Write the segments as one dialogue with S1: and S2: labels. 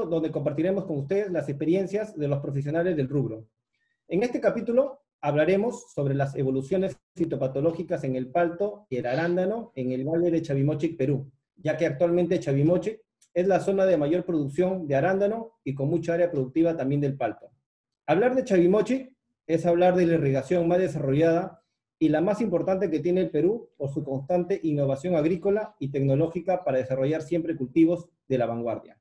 S1: donde compartiremos con ustedes las experiencias de los profesionales del rubro. En este capítulo hablaremos sobre las evoluciones fitopatológicas en el palto y el arándano en el valle de Chavimochic, Perú, ya que actualmente Chavimochic es la zona de mayor producción de arándano y con mucha área productiva también del palto. Hablar de Chavimochic es hablar de la irrigación más desarrollada y la más importante que tiene el Perú por su constante innovación agrícola y tecnológica para desarrollar siempre cultivos de la vanguardia.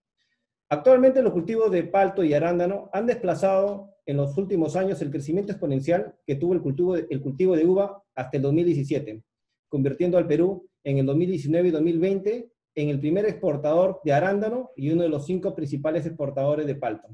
S1: Actualmente los cultivos de palto y arándano han desplazado en los últimos años el crecimiento exponencial que tuvo el cultivo, de, el cultivo de uva hasta el 2017, convirtiendo al Perú en el 2019 y 2020 en el primer exportador de arándano y uno de los cinco principales exportadores de palto.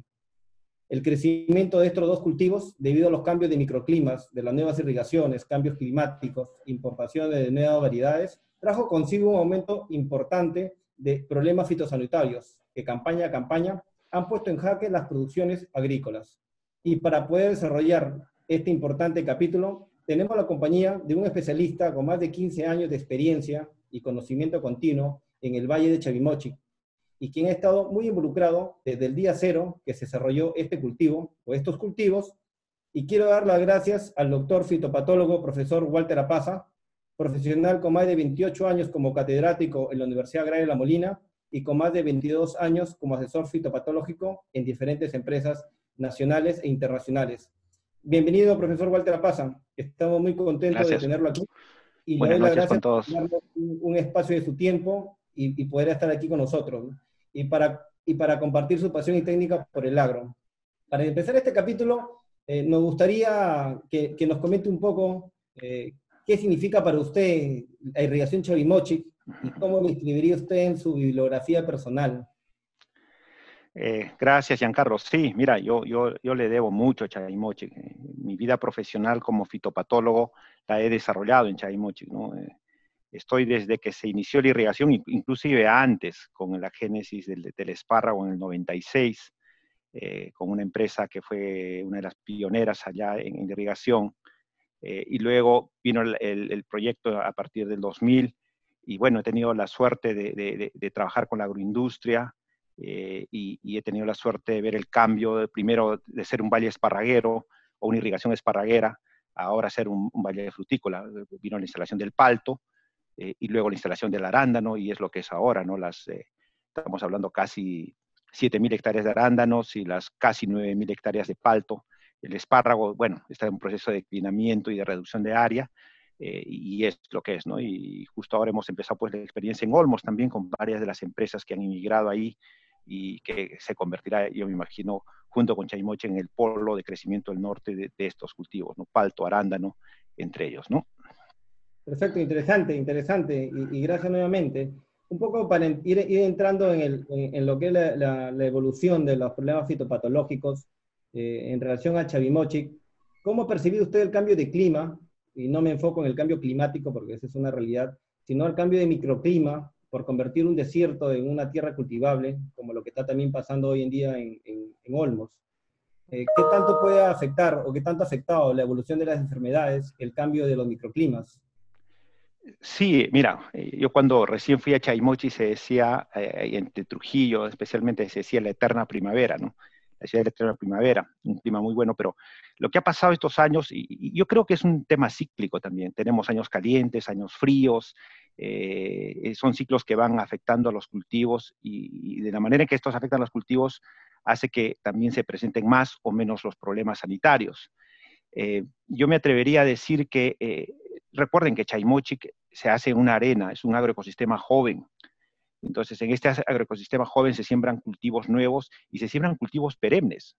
S1: El crecimiento de estos dos cultivos, debido a los cambios de microclimas, de las nuevas irrigaciones, cambios climáticos, importaciones de nuevas variedades, trajo consigo un aumento importante de problemas fitosanitarios que campaña a campaña han puesto en jaque las producciones agrícolas. Y para poder desarrollar este importante capítulo, tenemos la compañía de un especialista con más de 15 años de experiencia y conocimiento continuo en el Valle de Chavimochi, y quien ha estado muy involucrado desde el día cero que se desarrolló este cultivo o estos cultivos. Y quiero dar las gracias al doctor fitopatólogo, profesor Walter Apaza, profesional con más de 28 años como catedrático en la Universidad Agraria de La Molina y con más de 22 años como asesor fitopatológico en diferentes empresas nacionales e internacionales. Bienvenido, profesor Walter Apaza. Estamos muy contentos de tenerlo aquí. Y le doy las gracias por un, un espacio de su tiempo y, y poder estar aquí con nosotros y para, y para compartir su pasión y técnica por el agro. Para empezar este capítulo, eh, nos gustaría que, que, nos comente un poco eh, qué significa para usted la irrigación Chavimochic y cómo lo escribiría usted en su bibliografía personal.
S2: Eh, gracias, Giancarlo. Sí, mira, yo, yo, yo le debo mucho a Chavimochic. Mi vida profesional como fitopatólogo la he desarrollado en Chavimochic. ¿no? Estoy desde que se inició la irrigación, inclusive antes, con la génesis del, espárrago en el 96, eh, con una empresa que fue una de las pioneras allá en, irrigación. Eh, y luego vino el, el, proyecto a partir del 2000. Y bueno, he tenido la suerte de, de, trabajar con la agroindustria eh, y, y, he tenido la suerte de ver el cambio, de, primero de ser un valle esparraguero o una irrigación esparraguera, ahora ser un, un valle frutícola. Vino la instalación del palto, eh, y luego la instalación del arándano, y es lo que es ahora, ¿no? Las, eh, estamos hablando casi 7.000 hectáreas de arándanos y las casi 9.000 hectáreas de palto. El espárrago, bueno, está en un proceso de declinamiento y de reducción de área, eh, y es lo que es, ¿no? Y justo ahora hemos empezado pues la experiencia en Olmos también con varias de las empresas que han inmigrado ahí y que se convertirá, yo me imagino, junto con Chaimoche en el polo de crecimiento del norte de, de estos cultivos, ¿no? Palto, arándano, entre ellos, ¿no?
S1: Perfecto, interesante, interesante. Y, y, gracias nuevamente. Un poco para ir, ir entrando en, el, en, en, lo que es la, la, la, evolución de los problemas fitopatológicos eh, en relación a Chavimochic, ¿cómo ha percibido usted el cambio de clima? Y no me enfoco en el cambio climático porque esa es una realidad, sino el cambio de microclima por convertir un desierto en una tierra cultivable, como lo que está también pasando hoy en día en, en, en Olmos. Eh, ¿Qué tanto puede afectar o qué tanto ha afectado la evolución de las enfermedades el cambio de los microclimas?
S2: Sí, mira, eh, yo cuando recién fui a Chaimochi se decía, eh, entre Trujillo especialmente, se decía la eterna primavera, ¿no? La ciudad de la primavera, un clima muy bueno, pero lo que ha pasado estos años, y, yo creo que es un tema cíclico también, tenemos años calientes, años fríos, eh, son ciclos que van afectando a los cultivos y, y, de la manera en que estos afectan a los cultivos hace que también se presenten más o menos los problemas sanitarios. Eh, yo me atrevería a decir que eh, recuerden que Chaimochic se hace en una arena, es un agroecosistema joven. Entonces, en este agroecosistema joven se siembran cultivos nuevos y se siembran cultivos perennes,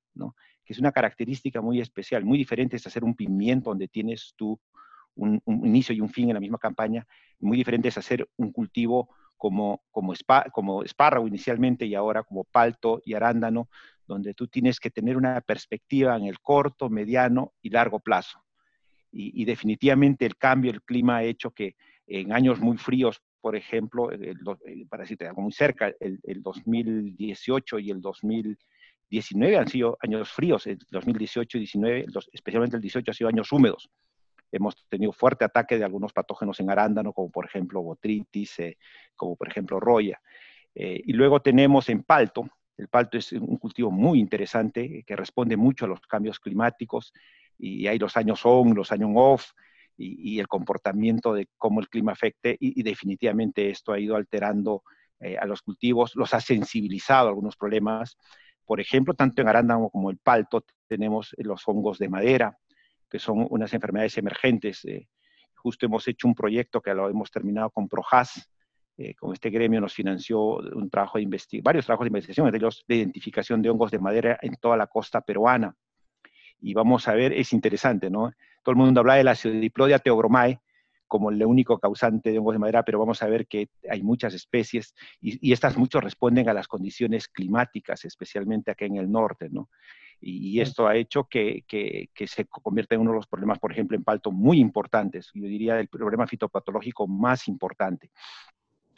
S2: que es una característica muy especial, muy diferente es hacer un pimiento donde tienes tú un, inicio y un fin en la misma campaña, muy diferente es hacer un cultivo como, como, espárrago inicialmente y ahora como palto y arándano, donde tú tienes que tener una perspectiva en el corto, mediano y largo plazo. Y, y, definitivamente el cambio, el clima ha hecho que en años muy fríos, por ejemplo, el, el, para decirte algo muy cerca, el, el, 2018 y el 2019 han sido años fríos, el 2018 y 19, especialmente el 18 ha sido años húmedos. Hemos tenido fuerte ataque de algunos patógenos en arándano, como por ejemplo botritis, eh, como por ejemplo roya. Eh, y luego tenemos en palto, El palto es un cultivo muy interesante que responde mucho a los cambios climáticos y hay los años on, los años off y, el comportamiento de cómo el clima afecte y, definitivamente esto ha ido alterando eh, a los cultivos, los ha sensibilizado a algunos problemas. Por ejemplo, tanto en arándano como el palto tenemos los hongos de madera, que son unas enfermedades emergentes. Eh, justo hemos hecho un proyecto que lo hemos terminado con Projas, eh, con este gremio nos financió un trabajo de varios trabajos de investigación, entre ellos de identificación de hongos de madera en toda la costa peruana. Y vamos a ver, es interesante, ¿no? Todo el mundo habla de la Acidiplodia teobromae como el único causante de hongos de madera, pero vamos a ver que hay muchas especies y, estas muchos responden a las condiciones climáticas, especialmente aquí en el norte, ¿no? Y, esto ha hecho que, que, se convierta en uno de los problemas, por ejemplo, en palto muy importantes, yo diría el problema fitopatológico más importante.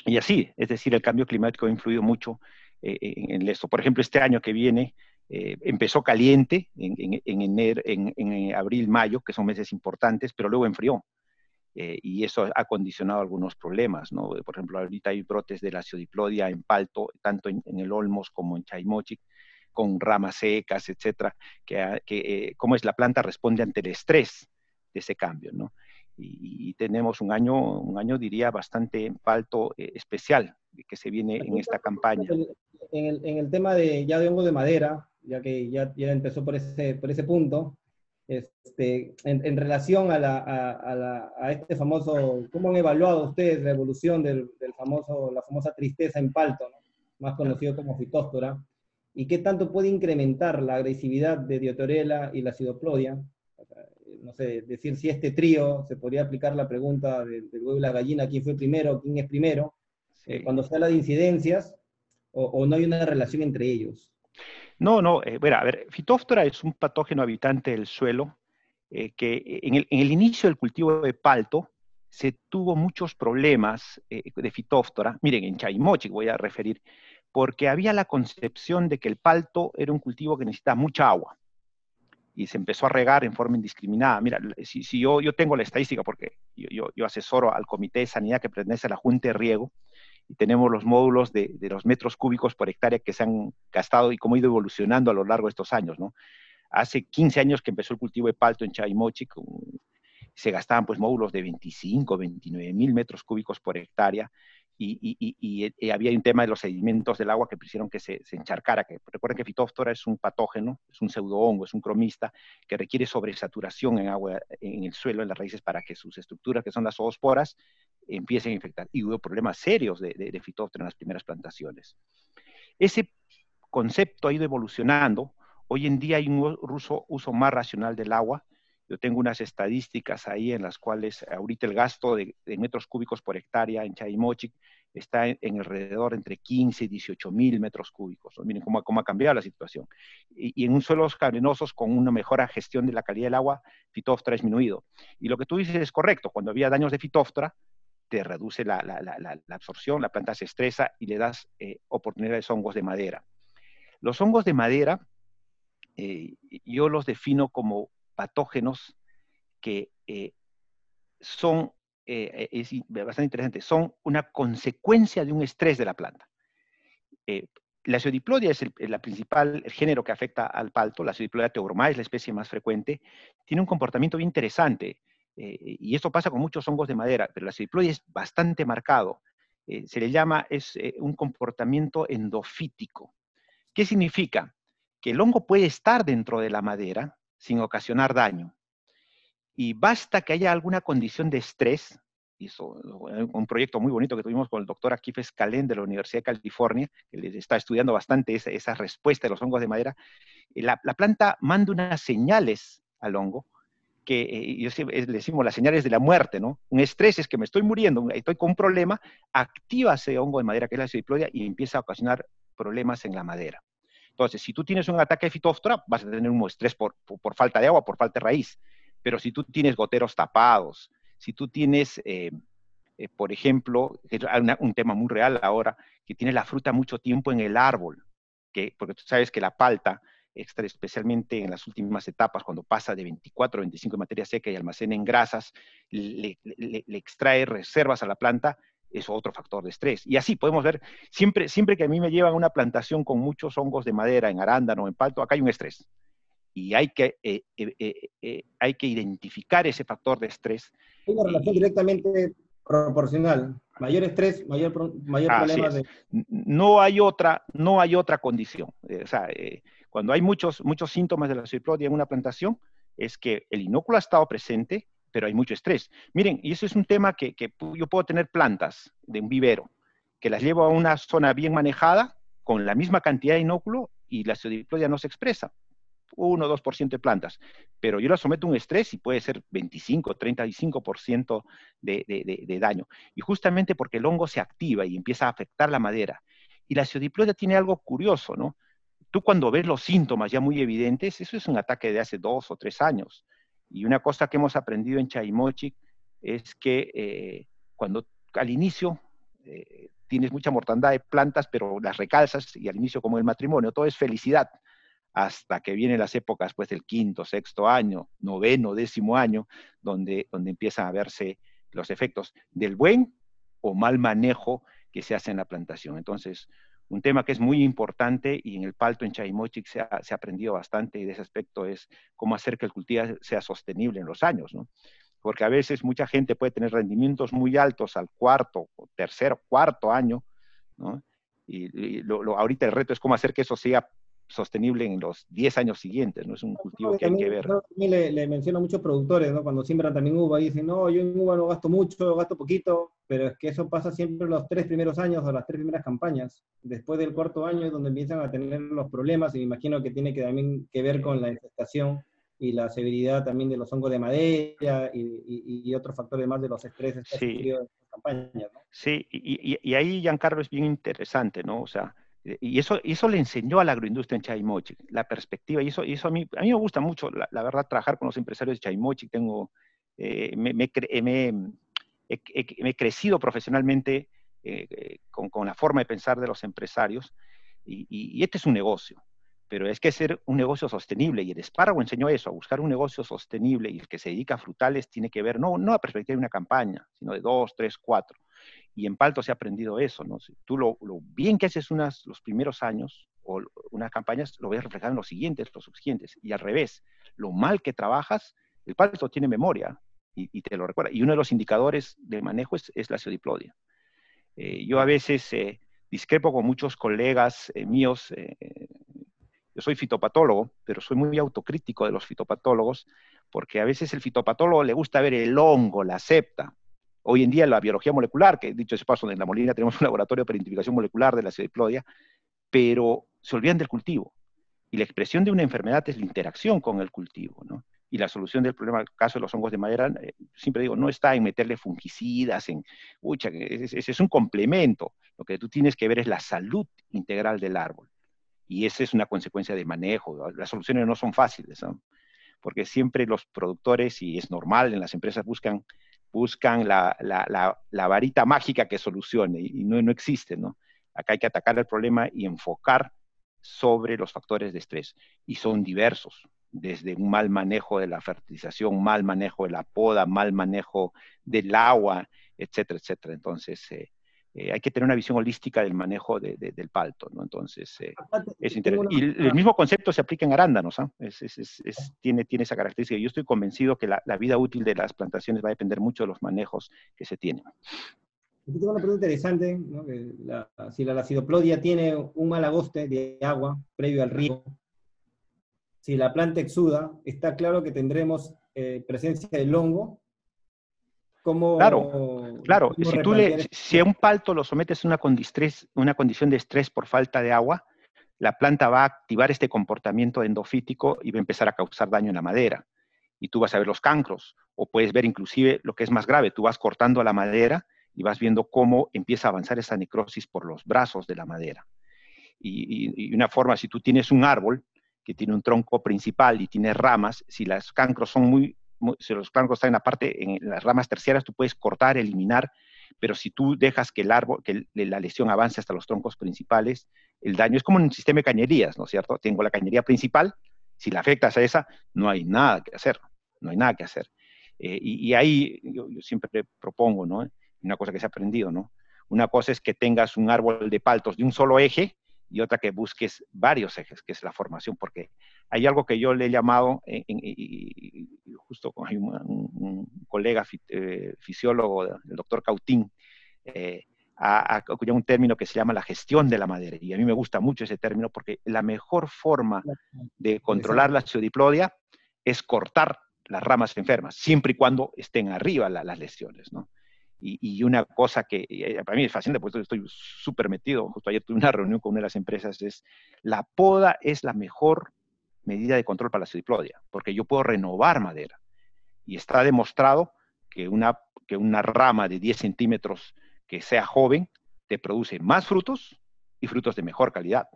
S2: Y así, es decir, el cambio climático ha influido mucho eh, en, esto. Por ejemplo, este año que viene eh, empezó caliente en, en, en, abril, mayo, que son meses importantes, pero luego enfrió. Eh, y eso ha condicionado algunos problemas, ¿no? Por ejemplo, ahorita hay brotes de la ciodiplodia en palto, tanto en, el Olmos como en Chaimochic, con ramas secas, etcétera, que, que cómo es la planta responde ante el estrés de ese cambio, ¿no? y, tenemos un año, un año diría, bastante alto eh, especial que se viene en esta campaña.
S1: En el, en el, tema de ya de hongo de madera, ya que ya, ya empezó por ese, por ese punto, este, en, en, relación a, la, a, la, a, este famoso, ¿cómo han evaluado ustedes la evolución del, del famoso, la famosa tristeza en palto, más conocido como fitóstora? ¿Y qué tanto puede incrementar la agresividad de Diotorela y la Cidoplodia? no sé, decir si este trío, se podría aplicar la pregunta del, huevo y la gallina, quién fue primero, quién es primero, eh, cuando se habla de incidencias, o, no hay una relación entre ellos.
S2: No, no, eh, a ver, es un patógeno habitante del suelo eh, que en el, inicio del cultivo de palto se tuvo muchos problemas de Fitóftora. Miren, en Chaimochi voy a referir, porque había la concepción de que el palto era un cultivo que necesita mucha agua y se empezó a regar en forma indiscriminada. Mira, si, yo, yo tengo la estadística, porque yo, yo, asesoro al Comité de Sanidad que pertenece a la Junta de Riego, y tenemos los módulos de, los metros cúbicos por hectárea que se han gastado y cómo ha ido evolucionando a lo largo de estos años, ¿no? Hace 15 años que empezó el cultivo de palto en Chaimochi, se gastaban pues módulos de 25, 29 mil metros cúbicos por hectárea, y, había un tema de los sedimentos del agua que hicieron que se, encharcara. Que, recuerden que Phytophthora es un patógeno, es un pseudohongo, es un cromista que requiere sobresaturación en agua, en el suelo, en las raíces, para que sus estructuras, que son las zoosporas, empiecen a infectar. Y hubo problemas serios de, de, en las primeras plantaciones. Ese concepto ha ido evolucionando. Hoy en día hay un uso, más racional del agua, yo tengo unas estadísticas ahí en las cuales ahorita el gasto de, metros cúbicos por hectárea en Chaimochic está en, alrededor entre 15 y 18 mil metros cúbicos. Miren cómo, ha cambiado la situación. Y, en un suelos arenosos con una mejora gestión de la calidad del agua, Fitóftora ha disminuido. Y lo que tú dices es correcto. Cuando había daños de Fitóftora, te reduce la, absorción, la planta se estresa y le das eh, oportunidades a hongos de madera. Los hongos de madera, eh, yo los defino como patógenos que eh, son, es bastante interesante, son una consecuencia de un estrés de la planta. La ciodiplodia es el, la principal el género que afecta al palto, la ciodiplodia teobroma es la especie más frecuente, tiene un comportamiento bien interesante, y esto pasa con muchos hongos de madera, pero la ciodiplodia es bastante marcado. se le llama, es un comportamiento endofítico. ¿Qué significa? Que el hongo puede estar dentro de la madera, sin ocasionar daño. Y basta que haya alguna condición de estrés, hizo un proyecto muy bonito que tuvimos con el doctor Akif Escalén de la Universidad de California, que está estudiando bastante esa, respuesta de los hongos de madera, la, planta manda unas señales al hongo, que eh, le decimos las señales de la muerte, ¿no? Un estrés es que me estoy muriendo, estoy con un problema, activa ese hongo de madera que es la acidiplodia y empieza a ocasionar problemas en la madera. Entonces, si tú tienes un ataque de fitóftora, vas a tener un estrés por, falta de agua, por falta de raíz. Pero si tú tienes goteros tapados, si tú tienes, eh, eh, por ejemplo, un tema muy real ahora, que tiene la fruta mucho tiempo en el árbol, que, porque tú sabes que la palta, especialmente en las últimas etapas, cuando pasa de 24 a 25 de materia seca y almacena en grasas, le, le, extrae reservas a la planta es otro factor de estrés. Y así podemos ver, siempre, siempre que a mí me llevan una plantación con muchos hongos de madera, en arándano, en palto, acá hay un estrés. Y hay que, eh, eh, eh, hay que identificar ese factor de estrés.
S1: Hay una relación directamente proporcional. Mayor estrés, mayor, mayor problema de...
S2: No hay otra, no hay otra condición. o sea, cuando hay muchos, muchos síntomas de la ciplodia en una plantación, es que el inóculo ha estado presente, pero hay mucho estrés. Miren, y eso es un tema que, yo puedo tener plantas de un vivero, que las llevo a una zona bien manejada, con la misma cantidad de inóculo, y la pseudiplodia no se expresa. 1 o 2% de plantas, pero yo las someto a un estrés y puede ser 25, 35% de, de, de, daño. Y justamente porque el hongo se activa y empieza a afectar la madera. Y la pseudiplodia tiene algo curioso, ¿no? Tú cuando ves los síntomas ya muy evidentes, eso es un ataque de hace dos o tres años. Y una cosa que hemos aprendido en Chaimochic es que eh, cuando al inicio eh, tienes mucha mortandad de plantas, pero las recalzas y al inicio como el matrimonio, todo es felicidad hasta que vienen las épocas pues del quinto, sexto año, noveno, décimo año, donde, donde empiezan a verse los efectos del buen o mal manejo que se hace en la plantación. Entonces, un tema que es muy importante y en el palto en Chaimochic se ha, se ha aprendido bastante y de ese aspecto es cómo hacer que el cultivo sea sostenible en los años, ¿no? Porque a veces mucha gente puede tener rendimientos muy altos al cuarto, o tercero, cuarto año, ¿no? Y, lo, ahorita el reto es cómo hacer que eso sea sostenible en los 10 años siguientes, ¿no? Es un cultivo que hay que ver.
S1: También le, le menciono a muchos productores, ¿no? Cuando siembran también uva y dicen, no, yo en uva no gasto mucho, gasto poquito, pero es que eso pasa siempre los tres primeros años o las tres primeras campañas. Después del cuarto año es donde empiezan a tener los problemas y me imagino que tiene que también que ver con la infestación y la severidad también de los hongos de madera y, y, otros factores más de los estreses
S2: sí. de las campañas. ¿no? Sí, y, y, ahí Giancarlo es bien interesante, ¿no? O sea, y eso, eso le enseñó a la agroindustria en Chaimochic, la perspectiva, y eso, y eso a, mí, a mí me gusta mucho, la, la verdad, trabajar con los empresarios de Chaimochic, tengo, eh, me, me, me, he, he, crecido profesionalmente eh, con, con, la forma de pensar de los empresarios, y, y, y este es un negocio, pero es que ser un negocio sostenible, y el espárrago enseñó eso, a buscar un negocio sostenible, y el que se dedica a frutales tiene que ver, no, no a perspectiva de una campaña, sino de dos, tres, cuatro, y en Palto se ha aprendido eso, ¿no? Tú lo, lo bien que haces unas, los primeros años o unas campañas, lo ves reflejado en los siguientes, los subsiguientes. Y al revés, lo mal que trabajas, el Palto tiene memoria y, y te lo recuerda. Y uno de los indicadores de manejo es, es la pseudiplodia. Eh, yo a veces eh, discrepo con muchos colegas eh, míos. Yo soy fitopatólogo, pero soy muy autocrítico de los fitopatólogos, porque a veces el fitopatólogo le gusta ver el hongo, la septa, Hoy en día la biología molecular, que dicho ese paso, en la Molina tenemos un laboratorio para identificación molecular de la pseudiplodia, pero se olvidan del cultivo. Y la expresión de una enfermedad es la interacción con el cultivo, ¿no? Y la solución del problema, el caso de los hongos de madera, eh, siempre digo, no está en meterle fungicidas, en, ucha, ese es, es un complemento. Lo que tú tienes que ver es la salud integral del árbol. Y esa es una consecuencia de manejo. Las soluciones no son fáciles, ¿no? porque siempre los productores, y es normal, en las empresas buscan buscan la, la, la, varita mágica que solucione y no, no existe, ¿no? Acá hay que atacar el problema y enfocar sobre los factores de estrés y son diversos, desde un mal manejo de la fertilización, mal manejo de la poda, mal manejo del agua, etcétera, etcétera. Entonces, eh, eh, hay que tener una visión holística del manejo de, de, del palto, ¿no? Entonces, eh, es interesante. Y el mismo concepto se aplica en arándanos, es, es, es, tiene, tiene esa característica. Yo estoy convencido que la, la, vida útil de las plantaciones va a depender mucho de los manejos que se tienen.
S1: Aquí tengo una pregunta interesante, ¿no? la, si la acidoplodia tiene un mal agoste de agua previo al río, si la planta exuda, está claro que tendremos eh, presencia del hongo
S2: claro, claro. Si, tú le, si a un palto lo sometes a una, una condición de estrés por falta de agua, la planta va a activar este comportamiento endofítico y va a empezar a causar daño en la madera. Y tú vas a ver los cancros, o puedes ver inclusive lo que es más grave, tú vas cortando la madera y vas viendo cómo empieza a avanzar esa necrosis por los brazos de la madera. Y, y, y una forma, si tú tienes un árbol que tiene un tronco principal y tiene ramas, si los cancros son muy si los cancros están en la parte, en las ramas terciarias, tú puedes cortar, eliminar, pero si tú dejas que el árbol, que la lesión avance hasta los troncos principales, el daño es como un sistema de cañerías, ¿no es cierto? Tengo la cañería principal, si la afectas a esa, no hay nada que hacer, no hay nada que hacer. Eh, y, y, ahí yo, yo, siempre propongo, ¿no? Una cosa que se ha aprendido, ¿no? Una cosa es que tengas un árbol de paltos de un solo eje y otra que busques varios ejes, que es la formación, porque hay algo que yo le he llamado, y, justo con un, colega eh, fisiólogo, el doctor Cautín, eh, ha, un término que se llama la gestión de la madera. Y a mí me gusta mucho ese término porque la mejor forma de controlar la pseudiplodia es cortar las ramas enfermas, siempre y cuando estén arriba las lesiones, ¿no? Y, una cosa que eh, para mí es fascinante, porque estoy súper metido, justo ayer tuve una reunión con una de las empresas, es la poda es la mejor medida de control para la pseudiplodia, porque yo puedo renovar madera. Y está demostrado que una, que una rama de 10 centímetros que sea joven te produce más frutos y frutos de mejor calidad.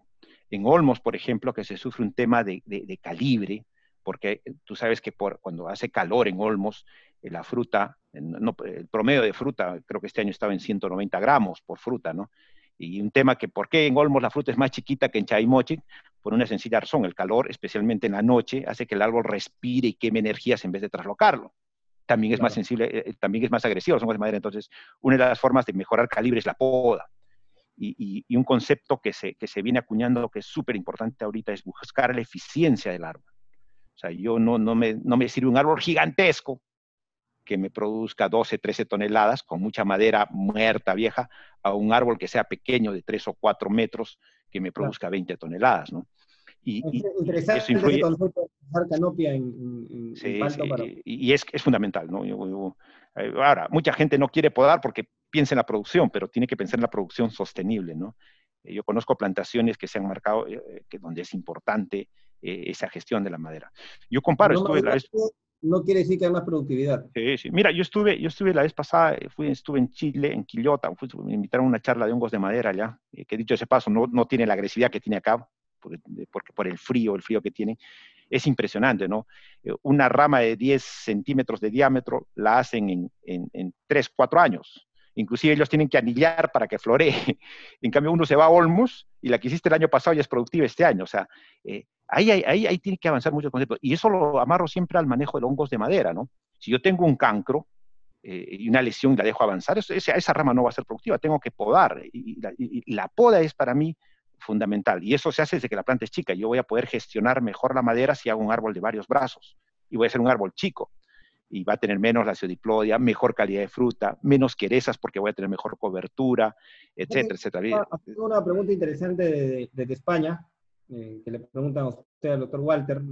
S2: En Olmos, por ejemplo, que se sufre un tema de, de calibre, porque tú sabes que por, cuando hace calor en Olmos, eh, la fruta, el promedio de fruta, creo que este año estaba en 190 gramos por fruta, ¿no? Y un tema que, ¿por qué en Olmos la fruta es más chiquita que en Chaimochi? Por una sencilla razón, el calor, especialmente en la noche, hace que el árbol respire y queme energías en vez de traslocarlo. También es más sensible, eh, eh, también es más agresivo, son de madera. Entonces, una de las formas de mejorar calibre es la poda. Y, y un concepto que se, que se viene acuñando que es súper importante ahorita es buscar la eficiencia del árbol. O sea, yo no, no, me, no me sirve un árbol gigantesco que me produzca 12, 13 toneladas con mucha madera muerta, vieja, a un árbol que sea pequeño de 3 o 4 metros que me produzca 20 toneladas, ¿no?
S1: Y, Interesante eso influye... concepto de canopia en,
S2: sí, sí, y es, es, fundamental, ¿no? Eh, ahora, mucha gente no quiere podar porque piensa en la producción, pero tiene que pensar en la producción sostenible, ¿no? Eh, yo conozco plantaciones que se han marcado, eh, que donde es importante esa gestión de la madera. Yo comparo, estuve la vez
S1: no quiere decir que haya más productividad.
S2: Sí, sí. Mira, yo estuve, yo estuve la vez pasada, eh, fui, estuve en Chile, en Quillota, me invitaron a una charla de hongos de madera allá, eh, que dicho ese paso, no, no tiene la agresividad que tiene acá, porque, porque, por el frío, el frío que tiene, es impresionante, ¿no? Eh, una rama de 10 centímetros de diámetro la hacen en, en, en 3, 4 años. Inclusive ellos tienen que anillar para que floree. En cambio, uno se va a Olmos y la que hiciste el año pasado ya es productiva este año. O sea, eh, ahí, ahí, ahí, tiene que avanzar mucho el concepto. Y eso lo amarro siempre al manejo de hongos de madera, ¿no? Si yo tengo un cancro eh, y una lesión y la dejo avanzar, esa, esa, rama no va a ser productiva, tengo que podar. Y, la, y, la, poda es para mí fundamental. Y eso se hace desde que la planta es chica. Yo voy a poder gestionar mejor la madera si hago un árbol de varios brazos. Y voy a hacer un árbol chico y va a tener menos laciodiplodia, mejor calidad de fruta, menos querezas porque voy a tener mejor cobertura, etcétera, etcétera.
S1: Una pregunta interesante desde España, eh, que le preguntan a usted al doctor Walter.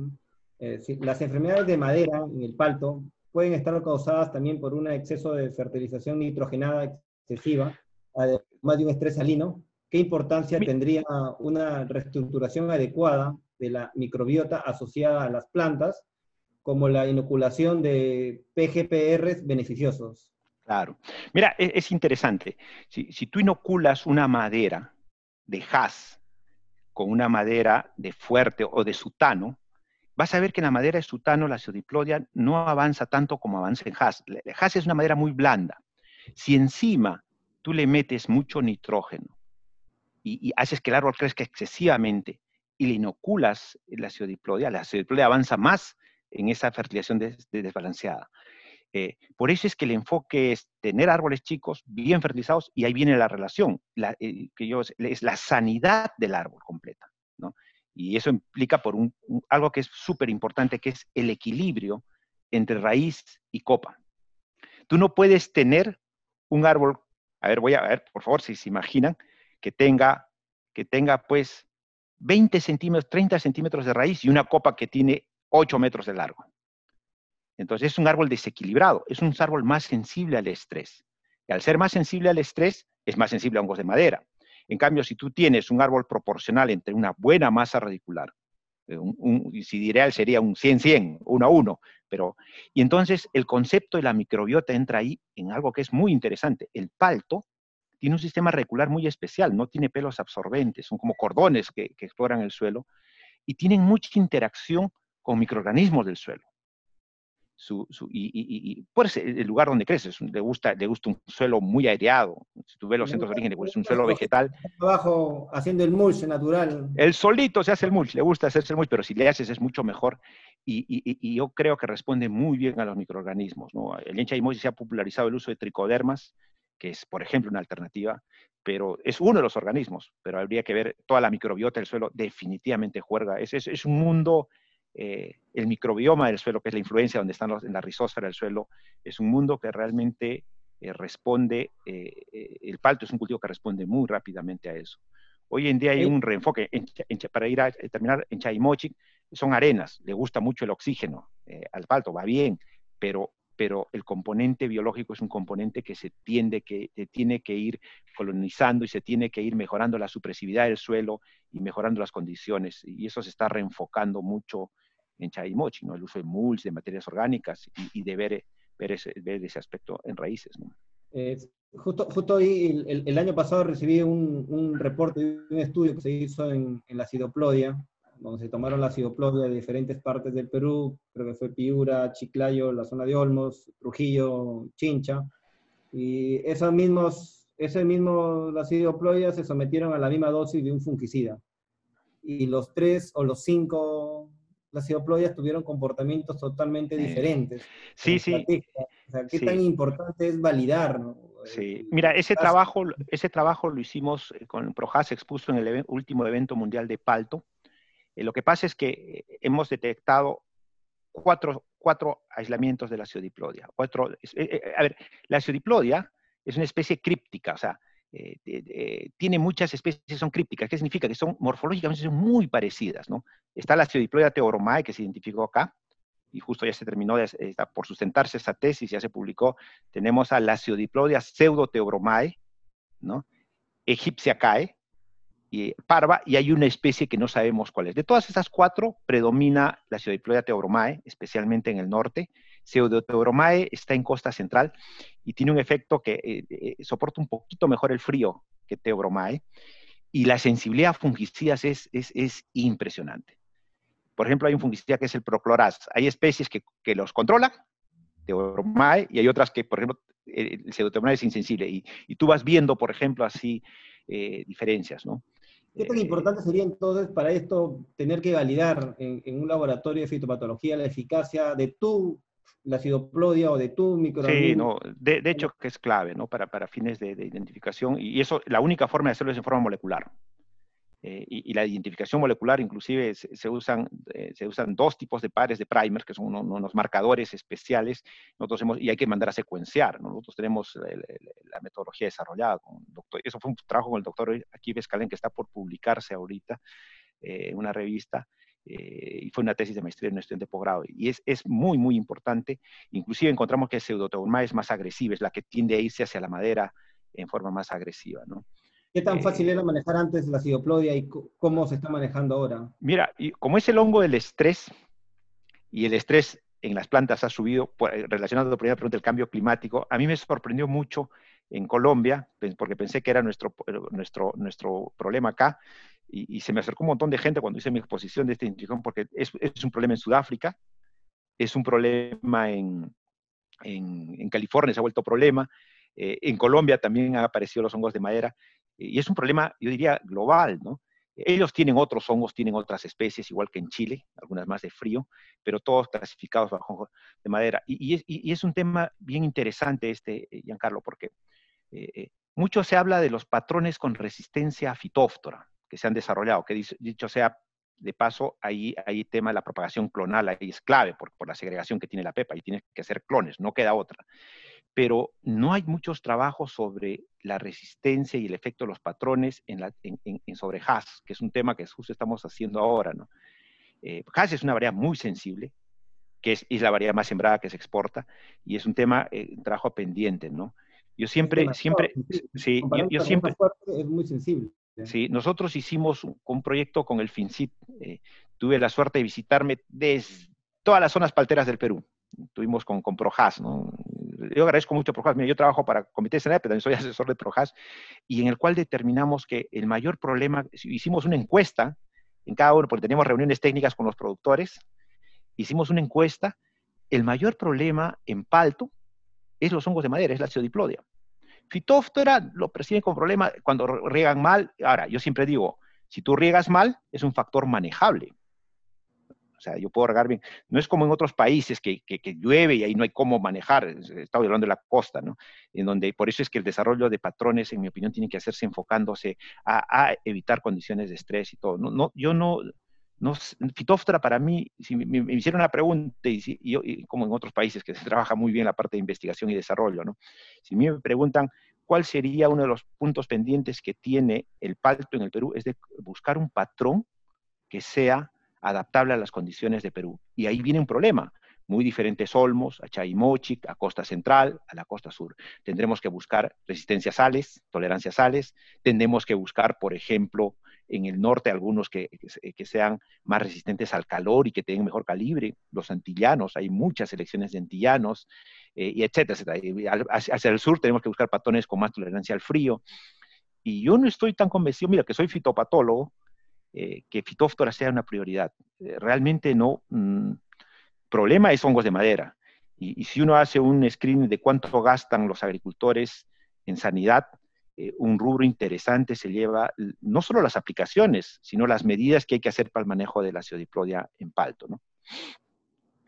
S1: Eh, si las enfermedades de madera en el palto pueden estar causadas también por un exceso de fertilización nitrogenada excesiva, además de un estrés salino. ¿Qué importancia tendría una reestructuración adecuada de la microbiota asociada a las plantas como la inoculación de PGPRs beneficiosos.
S2: Claro. Mira, e-, es, interesante. Si, tú inoculas una madera de haz con una madera de fuerte o de sutano, vas a ver que en la madera de sutano la pseudiplodia no avanza tanto como avanza en haz. El haz es una madera muy blanda. Si encima tú le metes mucho nitrógeno y, y haces que el árbol crezca excesivamente y le inoculas la pseudiplodia, la pseudiplodia avanza más en esa fertilización desbalanceada. Eh, por eso es que el enfoque es tener árboles chicos, bien fertilizados, y ahí viene la relación, la, eh, que yo, es la sanidad del árbol completa. ¿no? Y eso implica por un, algo que es súper importante, que es el equilibrio entre raíz y copa. Tú no puedes tener un árbol, a ver, voy a ver, por favor, si se imaginan, que tenga, que tenga pues 20 centímetros, 30 centímetros de raíz y una copa que tiene 8 metros de largo. Entonces es un árbol desequilibrado, es un árbol más sensible al estrés. Y al ser más sensible al estrés, es más sensible a hongos de madera. En cambio, si tú tienes un árbol proporcional entre una buena masa radicular, eh, si ideal sería un 100-100, 1 a 1, pero, y entonces el concepto de la microbiota entra ahí en algo que es muy interesante. El palto tiene un sistema radicular muy especial, no tiene pelos absorbentes, son como cordones que, que exploran el suelo y tienen mucha interacción con microorganismos del suelo. Su, y, y, y, por el lugar donde crece, le gusta, le gusta un suelo muy aireado. Si tú ves los centros de origen, pues es un suelo vegetal.
S1: Abajo haciendo el mulch natural.
S2: El solito se hace el mulch, le gusta hacerse el mulch, pero si le haces es mucho mejor. Y, yo creo que responde muy bien a los microorganismos. ¿no? El Encha se ha popularizado el uso de tricodermas, que es, por ejemplo, una alternativa, pero es uno de los organismos, pero habría que ver toda la microbiota del suelo, definitivamente juega. Es, es, un mundo, eh, el microbioma del suelo, que es la influencia donde están los, en la rizósfera del suelo, es un mundo que realmente eh, responde, eh, el palto es un cultivo que responde muy rápidamente a eso. Hoy en día hay un reenfoque, para ir a terminar, en Chaimochi son arenas, le gusta mucho el oxígeno, al palto va bien, pero pero el componente biológico es un componente que se tiende que tiene que ir colonizando y se tiene que ir mejorando la supresividad del suelo y mejorando las condiciones. Y eso se está reenfocando mucho en Chaimochi, ¿no? El uso de mulch, de materias orgánicas y, de ver, ver, ese, ese, aspecto en raíces,
S1: justo, justo hoy, el, año pasado recibí un, un, reporte de un estudio que se hizo en, en la Cidoplodia, donde se tomaron la cidoplodia de diferentes partes del Perú, creo que fue Piura, Chiclayo, la zona de Olmos, Trujillo, Chincha, y esos mismos, ese mismo, la cidoplodia se sometieron a la misma dosis de un fungicida. Y los tres o los cinco las cidoploias tuvieron comportamientos totalmente diferentes.
S2: Sí, sí.
S1: O sea, ¿qué tan importante es validar?
S2: Sí, mira, ese trabajo, ese trabajo lo hicimos con Projas, expuso en el último evento mundial de Palto, eh, lo que pasa es que eh, hemos detectado cuatro, cuatro aislamientos de la ciodiplodia. Eh, a ver, la ciodiplodia es una especie críptica, o sea, tiene muchas especies que son crípticas. ¿Qué significa? Que son morfológicamente muy parecidas, ¿no? Está la ciodiplodia teobromae, que se identificó acá, y justo ya se terminó por sustentarse esta tesis, ya se publicó. Tenemos a la ciodiplodia pseudoteobromae, ¿no? Egipciacae, y parva, y hay una especie que no sabemos cuál es. De todas estas cuatro, predomina la Pseudoploida teobromae, especialmente en el norte. Pseudoteobromae está en costa central y tiene un efecto que eh, eh, soporta un poquito mejor el frío que teobromae, y la sensibilidad a fungicidas es, es, impresionante. Por ejemplo, hay un fungicida que es el procloraz. Hay especies que, que los controlan, teobromae, y hay otras que, por ejemplo, el pseudoteobromae es insensible. Y, y, tú vas viendo, por ejemplo, así eh, diferencias, ¿no?
S1: ¿Qué tan importante sería entonces para esto tener que validar en, un laboratorio de fitopatología la eficacia de tu la acidoplodia o de tu microorganismo?
S2: Sí, no, de, hecho que es clave, ¿no? Para, para fines de, de, identificación y eso, la única forma de hacerlo es en forma molecular. Eh, y, la identificación molecular, inclusive se, usan, eh, se usan dos tipos de pares de primers, que son unos, marcadores especiales, nosotros hemos, y hay que mandar a secuenciar. Nosotros tenemos la metodología desarrollada con el doctor, eso fue un trabajo con el doctor aquí Vescalen, que está por publicarse ahorita eh, en una revista, y fue una tesis de maestría en un estudiante de posgrado. Y es, es, muy, muy importante. Inclusive encontramos que el pseudoteuma es más agresiva, es la que tiende a irse hacia la madera en forma más agresiva, ¿no?
S1: ¿Qué tan fácil era manejar antes la cidoplodia y cómo se está manejando ahora?
S2: Mira, y como es el hongo del estrés, y el estrés en las plantas ha subido, eh, relacionado a la primera pregunta del cambio climático, a mí me sorprendió mucho en Colombia, porque pensé que era nuestro, eh, nuestro, nuestro problema acá, y, se me acercó un montón de gente cuando hice mi exposición de esta identificación, porque es, es un problema en Sudáfrica, es un problema en, en, en California, se ha vuelto problema, eh, en Colombia también han aparecido los hongos de madera, y es un problema, yo diría, global, ¿no? Ellos tienen otros hongos, tienen otras especies, igual que en Chile, algunas más de frío, pero todos clasificados bajo de madera. Y, es, un tema bien interesante este, eh, Giancarlo, porque eh, eh, mucho se habla de los patrones con resistencia fitóftora que se han desarrollado, que dicho sea de paso, ahí hay tema de la propagación clonal, ahí es clave por, por la segregación que tiene la pepa, y tienes que hacer clones, no queda otra pero no hay muchos trabajos sobre la resistencia y el efecto de los patrones en, la, en, sobre Haas, que es un tema que justo estamos haciendo ahora. ¿no? Eh, Haas es una variedad muy sensible, que es, la variedad más sembrada que se exporta, y es un tema, eh, un trabajo pendiente, ¿no? Yo siempre, siempre, sí, yo, siempre...
S1: Es muy sensible.
S2: Sí, nosotros hicimos un, proyecto con el FINCIT. Eh, tuve la suerte de visitarme desde todas las zonas palteras del Perú. Tuvimos con, con Projas, ¿no? Yo agradezco mucho a Projas. Mira, yo trabajo para Comité Senado, pero también soy asesor de Projas, y en el cual determinamos que el mayor problema, hicimos una encuesta en cada uno, porque teníamos reuniones técnicas con los productores, hicimos una encuesta, el mayor problema en palto es los hongos de madera, es la ciodiplodia. Fitóftora lo perciben como problema cuando riegan mal. Ahora, yo siempre digo, si tú riegas mal, es un factor manejable. Sea, yo puedo regar bien. No es como en otros países que, que, llueve y ahí no hay cómo manejar. Estaba hablando de la costa, ¿no? En donde, por eso es que el desarrollo de patrones, en mi opinión, tiene que hacerse enfocándose a, evitar condiciones de estrés y todo. No, no, yo no, no, para mí, si me, hicieron una pregunta, y, si, yo, como en otros países que se trabaja muy bien la parte de investigación y desarrollo, ¿no? Si me preguntan cuál sería uno de los puntos pendientes que tiene el palto en el Perú, es de buscar un patrón que sea adaptable a las condiciones de Perú. Y ahí viene un problema. Muy diferentes olmos, a Chaymochic, a costa central, a la costa sur. Tendremos que buscar resistencia a sales, tolerancia a sales. Tendremos que buscar, por ejemplo, en el norte algunos que, que, sean más resistentes al calor y que tengan mejor calibre. Los antillanos, hay muchas selecciones de antillanos, eh, y etcétera, etcétera. hacia el sur tenemos que buscar patrones con más tolerancia al frío. Y yo no estoy tan convencido, mira, que soy fitopatólogo, eh, que fitóftora sea una prioridad. Eh, realmente no. Mm, problema es hongos de madera. Y, si uno hace un screening de cuánto gastan los agricultores en sanidad, eh, un rubro interesante se lleva no solo las aplicaciones, sino las medidas que hay que hacer para el manejo de la acidoplodia en palto. ¿no?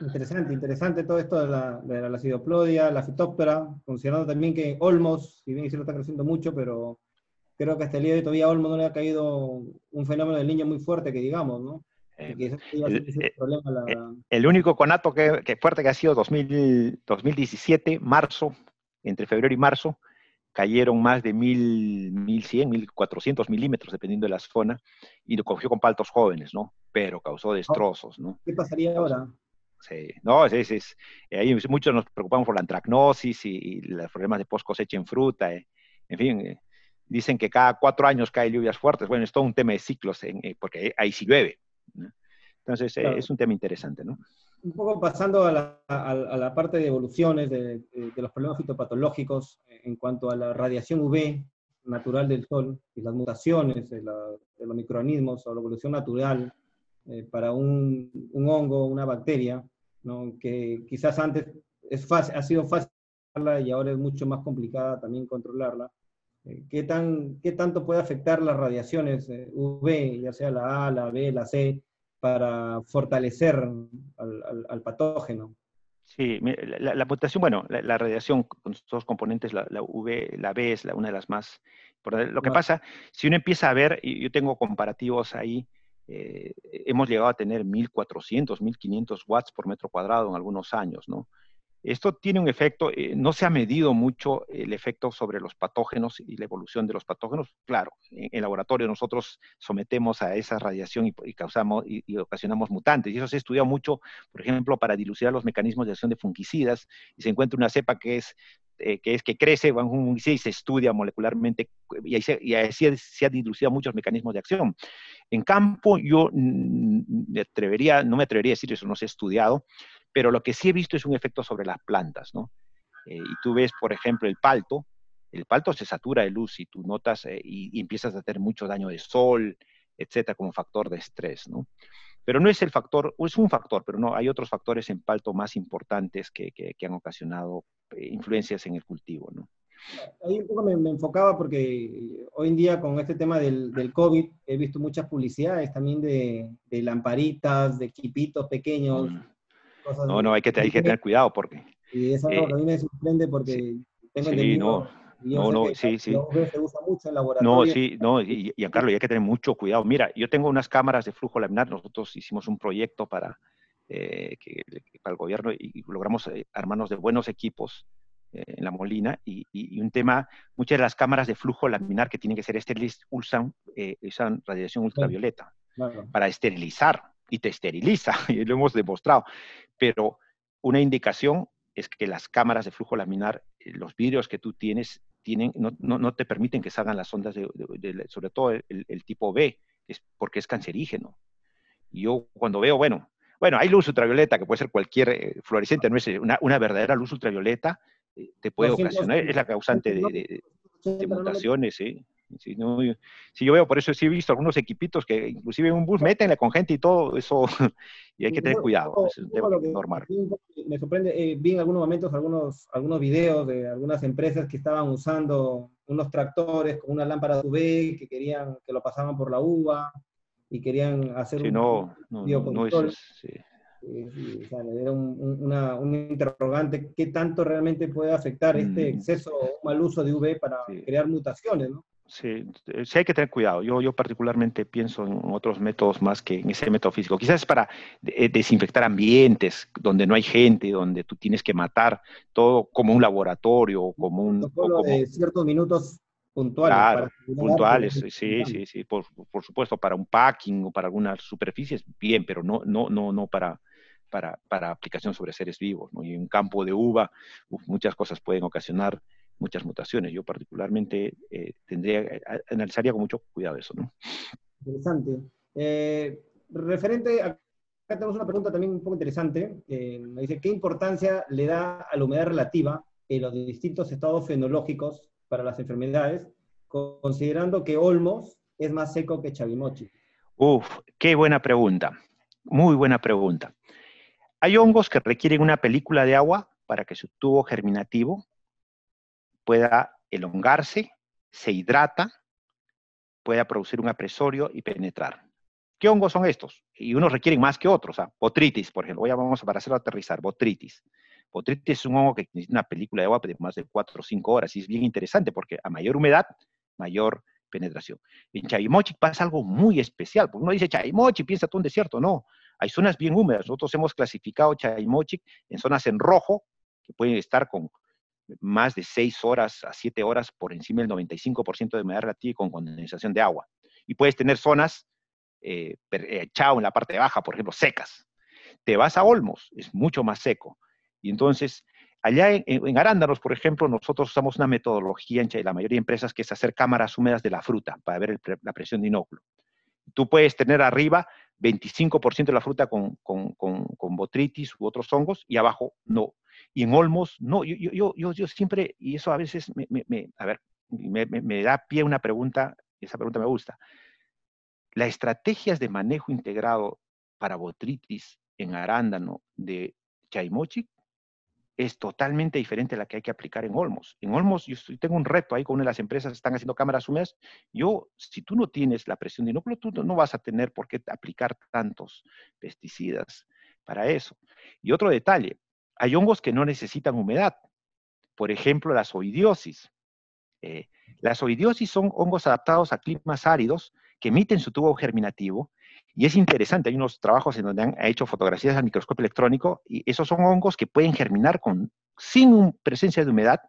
S1: Interesante, interesante todo esto de la, de la acidoplodia, la fitóptera, considerando también que Olmos, si bien se lo está creciendo mucho, pero creo que hasta el día de hoy todavía a Olmo no le ha caído un fenómeno del niño muy fuerte, que digamos, ¿no?
S2: Eh, el, único conato que, que, fuerte que ha sido 2000, 2017, marzo, entre febrero y marzo, cayeron más de 1000, 1100, 1400 milímetros, dependiendo de la zona, y lo cogió con paltos jóvenes, ¿no? Pero causó destrozos, ¿no?
S1: ¿Qué pasaría ahora?
S2: Sí, no, es, es, ahí muchos nos preocupamos por la antracnosis y, los problemas de post cosecha en fruta, eh, en fin, eh, dicen que cada cuatro años cae lluvias fuertes. Bueno, es todo un tema de ciclos, eh, porque ahí sí llueve. Entonces, eh, es un tema interesante, ¿no?
S1: Un poco pasando a la, parte de evoluciones de, los problemas fitopatológicos en cuanto a la radiación UV natural del sol y las mutaciones de, los microorganismos o la evolución natural eh, para un, hongo, una bacteria, ¿no? que quizás antes es fácil, ha sido fácil y ahora es mucho más complicada también controlarla. Eh, ¿Qué, tan, ¿Qué tanto puede afectar las radiaciones eh, UV, ya sea la A, la B, la C, para fortalecer al, al, patógeno?
S2: Sí, la, la, mutación, bueno, la, radiación con sus dos componentes, la, UV, la B es una de las más... Lo que pasa, si uno empieza a ver, y yo tengo comparativos ahí, eh, hemos llegado a tener 1400, 1500 watts por metro cuadrado en algunos años, ¿no? Esto tiene un efecto, eh, no se ha medido mucho el efecto sobre los patógenos y la evolución de los patógenos. Claro, en el laboratorio nosotros sometemos a esa radiación y, causamos y, ocasionamos mutantes. Y eso se ha estudiado mucho, por ejemplo, para dilucidar los mecanismos de acción de fungicidas. Y se encuentra una cepa que es eh, que es que crece un fungicida y se estudia molecularmente y, así se, ha dilucidado muchos mecanismos de acción. En campo yo me atrevería, no me atrevería a decir eso, no se ha estudiado, pero lo que sí he visto es un efecto sobre las plantas, ¿no? Eh, y tú ves, por ejemplo, el palto, el palto se satura de luz y tú notas eh, y, empiezas a tener mucho daño de sol, etcétera, como factor de estrés, ¿no? Pero no es el factor, o es un factor, pero no, hay otros factores en palto más importantes que, que, han ocasionado eh, influencias en el cultivo, ¿no?
S1: Ahí un poco me, enfocaba porque hoy en día con este tema del, del, COVID he visto muchas publicidades también de, de lamparitas, de equipitos pequeños, mm.
S2: No, no, hay que, hay que tener cuidado porque...
S1: Y eso eh, a mí me sorprende porque tengo sí,
S2: no. No, no, sí, sí. Se usa mucho en laboratorio. No, sí, no, y, y Carlos, hay que tener mucho cuidado. Mira, yo tengo unas cámaras de flujo laminar, nosotros hicimos un proyecto para, eh, que, para el gobierno y, logramos eh, armarnos de buenos equipos en la Molina y, y, un tema, muchas de las cámaras de flujo laminar que tienen que ser estériles usan, usan radiación ultravioleta para esterilizar y te esteriliza, y lo hemos demostrado. Pero una indicación es que las cámaras de flujo laminar, eh, los vidrios que tú tienes, tienen, no, no, te permiten que salgan las ondas, de, sobre todo el, tipo B, es porque es cancerígeno. Y yo cuando veo, bueno, bueno, hay luz ultravioleta, que puede ser cualquier eh, fluorescente, no es una, una verdadera luz ultravioleta, eh, te puede ocasionar, es la causante de, de mutaciones, ¿sí? Si, no, si yo veo, por eso sí he visto algunos equipitos que inclusive en un bus meten con gente y todo eso, y hay que tener cuidado, es un tema normal.
S1: Me sorprende, eh, vi en algunos momentos algunos, algunos videos de algunas empresas que estaban usando unos tractores con una lámpara UV que querían, que lo pasaban por la uva y querían hacer
S2: sí, no, no, no, eso es,
S1: o era un, interrogante, ¿qué tanto realmente puede afectar este mm. exceso o mal uso de UV para crear mutaciones? ¿no?
S2: Sí, sí hay que tener cuidado. Yo, yo particularmente pienso en otros métodos más que en ese método físico. Quizás es para eh, desinfectar ambientes donde no hay gente, donde tú tienes que matar todo como un laboratorio, como un...
S1: Como, de ciertos minutos puntuales.
S2: Claro, puntuales, sí, sí, sí, por, por, supuesto, para un packing o para algunas superficies, bien, pero no, no, no, no para, para, para aplicación sobre seres vivos. ¿no? Y en un campo de uva, muchas cosas pueden ocasionar muchas mutaciones. Yo particularmente eh, tendría, eh, analizaría con mucho cuidado eso. ¿no?
S1: Interesante. Eh, referente, acá tenemos una pregunta también un poco interesante. me dice, ¿qué importancia le da a la humedad relativa en los distintos estados fenológicos para las enfermedades, considerando que Olmos es más seco que Chavimochi?
S2: Uf, qué buena pregunta. Muy buena pregunta. Hay hongos que requieren una película de agua para que su tubo germinativo pueda elongarse, se hidrata, pueda producir un apresorio y penetrar. ¿Qué hongos son estos? Y unos requieren más que otros. ¿ah? Botritis, por ejemplo. Hoy vamos a para hacerlo aterrizar. Botritis. Botritis es un hongo que necesita una película de agua de más de 4 o 5 horas. Y es bien interesante porque a mayor humedad, mayor penetración. En Chavimochic pasa algo muy especial, porque uno dice Chavimochic, piensa todo un desierto. No, hay zonas bien húmedas. Nosotros hemos clasificado Chavimochic en zonas en rojo, que pueden estar con más de 6 horas a 7 horas por encima del 95% de humedad relativa con condensación de agua. Y puedes tener zonas, eh, eh en la parte baja, por ejemplo, secas. Te vas a Olmos, es mucho más seco. Y entonces, allá en, Arándanos, por ejemplo, nosotros usamos una metodología en la mayoría de empresas que es hacer cámaras húmedas de la fruta para ver la presión de inóculo. Tú puedes tener arriba 25% de la fruta con, con, con, botritis u otros hongos y abajo no. Y en olmos, no, yo, yo, yo, yo siempre, y eso a veces me, me, a ver, me, me, da pie una pregunta, esa pregunta me gusta. Las estrategias de manejo integrado para botritis en arándano de Chaimochic es totalmente diferente a la que hay que aplicar en Olmos. En Olmos, yo tengo un reto ahí con una de las empresas que están haciendo cámaras húmedas. Yo, si tú no tienes la presión de inóculo, tú no vas a tener por qué aplicar tantos pesticidas para eso. Y otro detalle, hay hongos que no necesitan humedad. Por ejemplo, la zoidiosis. Eh, las zoidiosis son hongos adaptados a climas áridos que emiten su tubo germinativo y es interesante, hay unos trabajos en donde han hecho fotografías al microscopio electrónico y esos son hongos que pueden germinar con, sin presencia de humedad,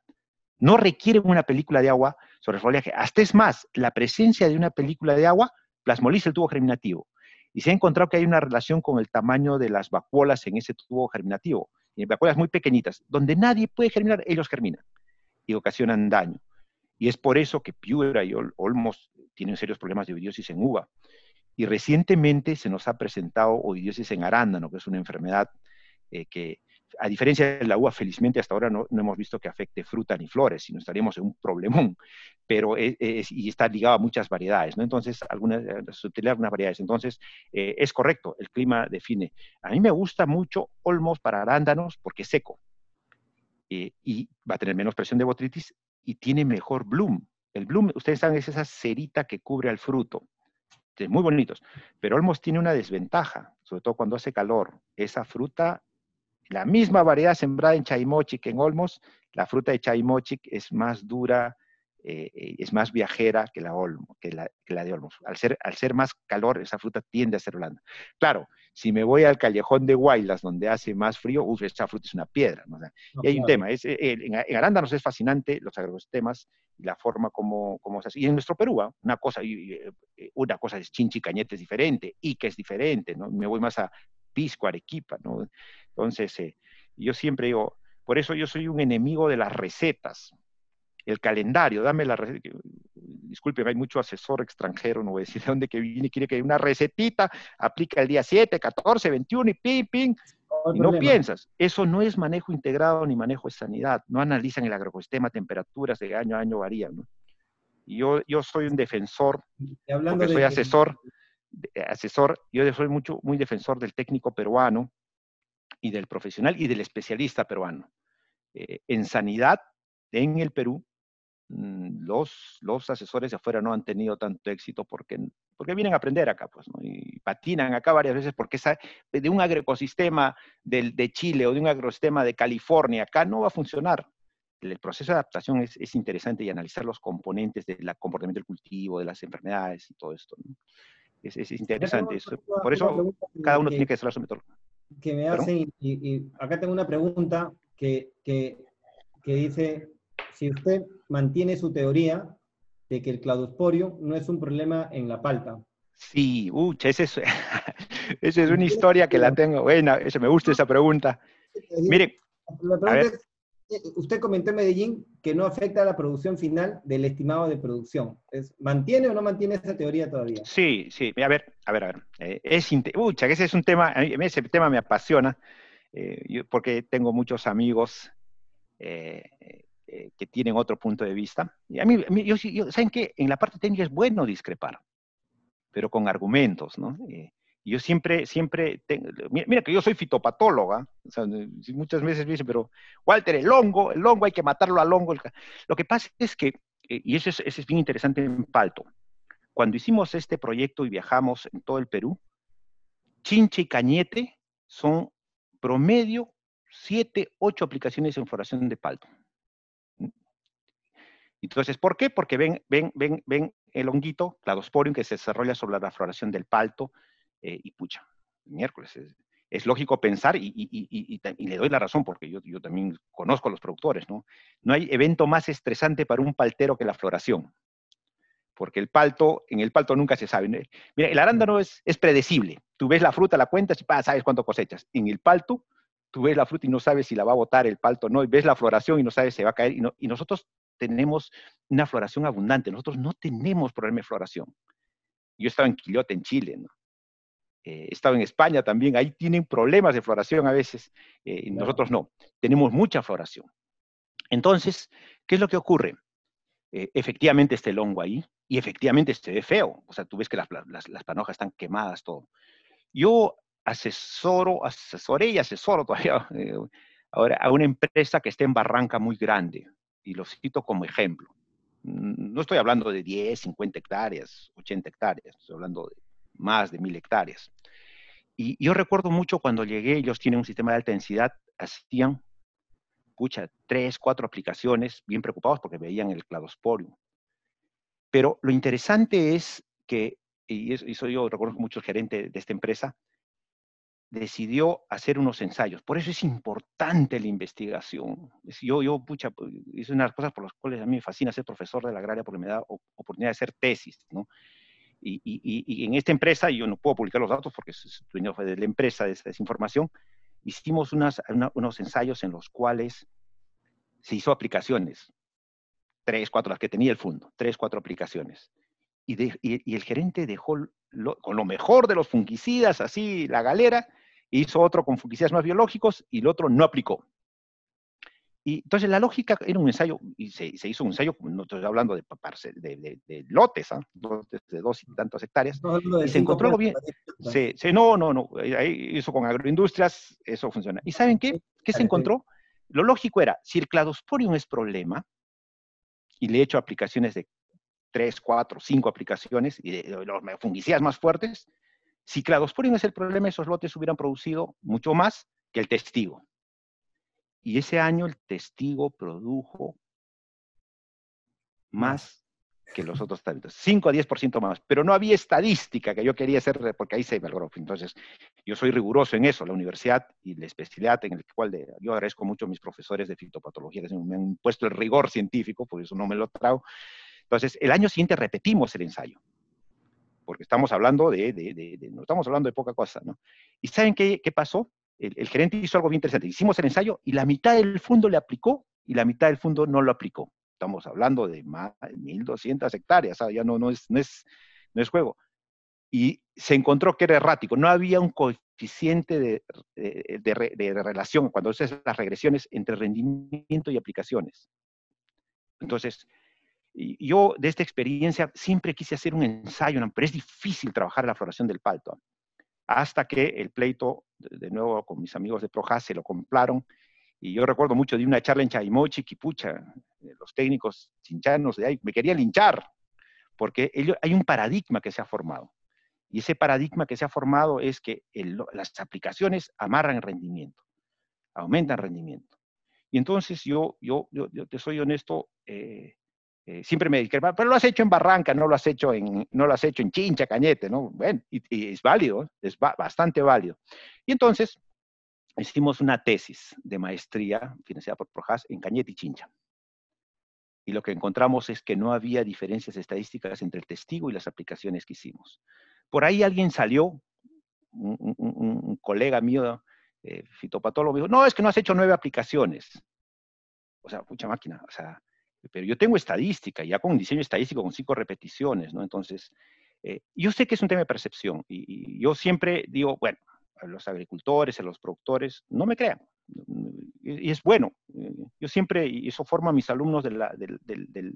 S2: no requieren una película de agua sobre el foliaje. Hasta es más, la presencia de una película de agua plasmoliza el tubo germinativo. Y se ha encontrado que hay una relación con el tamaño de las vacuolas en ese tubo germinativo. Y vacuolas muy pequeñitas, donde nadie puede germinar, ellos germinan y ocasionan daño. Y es por eso que Piura y Olmos tienen serios problemas de oidiosis en uva. Y recientemente se nos ha presentado oidiosis en arándano, que es una enfermedad eh, que, a diferencia de la uva, felizmente hasta ahora no, hemos visto que afecte fruta ni flores, sino estaríamos en un problemón, pero es, y está ligado a muchas variedades, ¿no? Entonces, algunas, eh, algunas variedades. Entonces, eh, es correcto, el clima define. A mí me gusta mucho Olmos para arándanos porque es seco y va a tener menos presión de botritis y tiene mejor bloom. El bloom, ustedes saben, es esa cerita que cubre al fruto muy bonitos. Pero Olmos tiene una desventaja, sobre todo cuando hace calor. Esa fruta, la misma variedad sembrada en Chaimochic en Olmos, la fruta de Chaimochic es más dura, eh, eh, es más viajera que la, Olmo, que la, que la de Olmos. Al ser, al ser más calor, esa fruta tiende a ser blanda. Claro, si me voy al callejón de Guaylas, donde hace más frío, uff, esa fruta es una piedra. y hay un tema, es, eh, en, en, Arándanos es fascinante los agrosistemas y la forma como, como se hace. Y en nuestro Perú, ¿ah? una cosa, una cosa es chinchi cañete es diferente, y que es diferente, ¿no? Me voy más a Pisco, Arequipa, ¿no? Entonces, yo siempre digo, por eso yo soy un enemigo de las recetas, el calendario, dame la receta. Disculpe, hay mucho asesor extranjero, no voy a decir de dónde que viene, quiere que una recetita, aplica el día 7, 14, 21 y ping, ping. Y no piensas, eso no es manejo integrado ni manejo de sanidad, no analizan el agroecosistema, temperaturas de año a año varían. Y yo, yo soy un defensor, porque soy asesor, asesor, yo soy mucho, muy defensor del técnico peruano y del profesional y del especialista peruano. Eh, en sanidad, en el Perú, Mm, los, los asesores de afuera no han tenido tanto éxito porque porque vienen a aprender acá, pues, ¿no? y patinan acá varias veces porque de un agroecosistema de Chile o de un agroecosistema de California, acá no va a funcionar. El, proceso de adaptación es, interesante y analizar los componentes del comportamiento del cultivo, de las enfermedades y todo esto. Es, interesante. Eso. Por eso cada uno tiene que hacer su metodología.
S1: Que me hacen, y, acá tengo una pregunta que, que, que dice, si usted mantiene su teoría, de que el cladosporio no es un problema en la palta.
S2: Sí, ucha, esa es, esa es una historia que la tengo buena, eso, me gusta esa pregunta. Mire,
S1: eh, usted comentó en Medellín que no afecta a la producción final del estimado de producción. ¿Mantiene o no mantiene esa teoría todavía?
S2: Sí, sí, a ver, a ver, a ver. Eh, es, ese es un tema, a mí ese tema me apasiona, eh, porque tengo muchos amigos eh, que tienen otro punto de vista. Y a mí, yo, ¿saben qué? En la parte técnica es bueno discrepar, pero con argumentos, ¿no? Eh, yo siempre, siempre, tengo, mira, que yo soy fitopatóloga, muchas veces me dicen, pero Walter, el hongo, el hongo hay que matarlo al hongo. Lo que pasa es que, eh, y eso es, bien interesante en Palto, cuando hicimos este proyecto y viajamos en todo el Perú, Chinche y Cañete son promedio siete, ocho aplicaciones en floración de palto. Entonces, ¿por qué? Porque ven, ven, ven, ven el honguito, cladosporium, que se desarrolla sobre la floración del palto eh, y pucha, miércoles. Es, lógico pensar y, le doy la razón porque yo, yo también conozco a los productores, ¿no? No hay evento más estresante para un paltero que la floración. Porque el palto, en el palto nunca se sabe. Mira, el arándano es, es predecible. Tú ves la fruta, la cuentas y sabes cuánto cosechas. En el palto, tú ves la fruta y no sabes si la va a botar el palto o no, y ves la floración y no sabes si va a caer. Y, y nosotros tenemos una floración abundante. Nosotros no tenemos problema de floración. Yo estaba en Quillote, en Chile, ¿no? Eh, he estado en España también, ahí tienen problemas de floración a veces, eh, y nosotros no. Tenemos mucha floración. Entonces, ¿qué es lo que ocurre? Eh, efectivamente está el hongo ahí, y efectivamente se ve feo. O sea, tú ves que las, las, panojas están quemadas, todo. Yo asesoro, asesoré y asesoro todavía ahora a una empresa que está en Barranca muy grande, y lo cito como ejemplo. Mm, no estoy hablando de 10, 50 hectáreas, 80 hectáreas, estoy hablando de más de mil hectáreas. Y yo recuerdo mucho cuando llegué, ellos tienen un sistema de alta densidad, hacían, pucha, tres, cuatro aplicaciones, bien preocupados porque veían el cladosporio. Pero lo interesante es que, y eso yo reconozco mucho el gerente de esta empresa, decidió hacer unos ensayos. Por eso es importante la investigación. Yo, yo pucha, pues, es una de las cosas por las cuales a mí me fascina ser profesor de la agraria porque me da oportunidad de hacer tesis, ¿no? Y, y, y, en esta empresa, yo no puedo publicar los datos porque es dueño de la empresa de esa información, hicimos unas, unos ensayos en los cuales se hizo aplicaciones, tres, cuatro, las que tenía el fondo, tres, cuatro aplicaciones. Y, y, el gerente dejó con lo mejor de los fungicidas, así, la galera, hizo otro con fungicidas más biológicos y el otro no aplicó. Y entonces la lógica era un ensayo, y se, hizo un ensayo, no estoy hablando de, de, de, lotes, ¿ah? lotes de dos y tantas hectáreas, y se encontró algo bien. Se, no, no, no, ahí hizo con agroindustrias, eso funciona. ¿Y saben qué? ¿Qué se encontró? Lo lógico era, si el cladosporium es problema, y le he hecho aplicaciones de tres, cuatro, cinco aplicaciones, y de, los fungicidas más fuertes, si cladosporium es el problema, esos lotes hubieran producido mucho más que el testigo. Y ese año el testigo produjo más que los otros talentos, 5 a 10% más, pero no había estadísca que yo quería hacer, porque ahí se me logró. Entonces, yo soy riguroso en eso, la universidad y la especialidad en el cual yo agradezco mucho a mis profesores de fitopatología que me han puesto el rigor científico, por eso no me lo trago. Entonces, el año siguiente repetimos el ensayo porque estamos hablando de, no estamos hablando de poca cosa, ¿no? ¿Y saben qué, pasó? El, gerente hizo algo bien interesante. Hicimos el ensayo y la mitad del fondo le aplicó y la mitad del fondo no lo aplicó. Estamos hablando de más de 1.200 hectáreas, ya no, no, es, no, es, no es juego. Y se encontró que era errático, no había un coeficiente de, de relación cuando haces las regresiones entre rendimiento y aplicaciones. Entonces, yo de esta experiencia siempre quise hacer un ensayo, pero es difícil trabajar la floración del palto. Hasta que el pleito, de nuevo con mis amigos de Projas, se lo compraron. Y yo recuerdo mucho de una charla en Chaimochi, que pucha, los técnicos chinchanos de ahí me querían linchar, porque hay un paradigma que se ha formado. Y ese paradigma que se ha formado es que las aplicaciones amarran rendimiento, aumentan rendimiento. Y entonces yo, yo, yo, te soy honesto, eh, eh, siempre me dije, pero lo has hecho en Barranca, no lo has hecho en, no lo has hecho en Chincha, Cañete, ¿no? Bueno, y, es válido, es bastante válido. Y entonces hicimos una tesis de maestría financiada por Projas en Cañete y Chincha. Y lo que encontramos es que no había diferencias estadísticas entre el testigo y las aplicaciones que hicimos. Por ahí alguien salió, un, colega mío, eh, fitopatólogo, dijo, no, es que no has hecho nueve aplicaciones. O sea, mucha máquina, o sea, pero yo tengo estadística, ya con diseño estadístico con cinco repeticiones, ¿no? Entonces, eh, yo sé que es un tema de percepción y, yo siempre digo, bueno, a los agricultores, a los productores, no me crean. Y, es bueno. Yo siempre, y eso forma a mis alumnos de, la, de,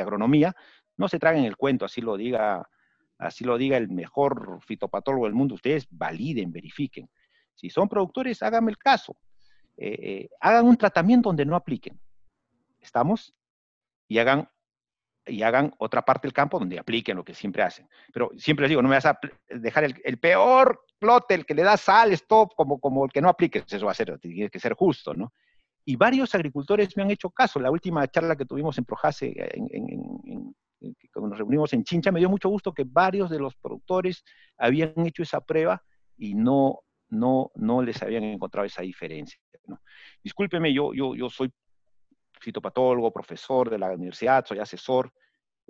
S2: agronomía, no se traguen el cuento, así lo diga así lo diga el mejor fitopatólogo del mundo, ustedes validen, verifiquen. Si son productores, háganme el caso. Eh, eh, hagan un tratamiento donde no apliquen. ¿Estamos? Y hagan, y hagan otra parte del campo donde apliquen lo que siempre hacen. Pero siempre les digo, no me vas a dejar el, peor lote, el que le da sal, stop, como, como el que no aplique. Eso va a ser, tiene que ser justo, ¿no? Y varios agricultores me han hecho caso. La última charla que tuvimos en Projase, cuando nos reunimos en Chincha, me dio mucho gusto que varios de los productores habían hecho esa prueba y no, no, no les habían encontrado esa diferencia. Discúlpeme, yo, yo, yo soy fitopatólogo, profesor de la universidad, soy asesor,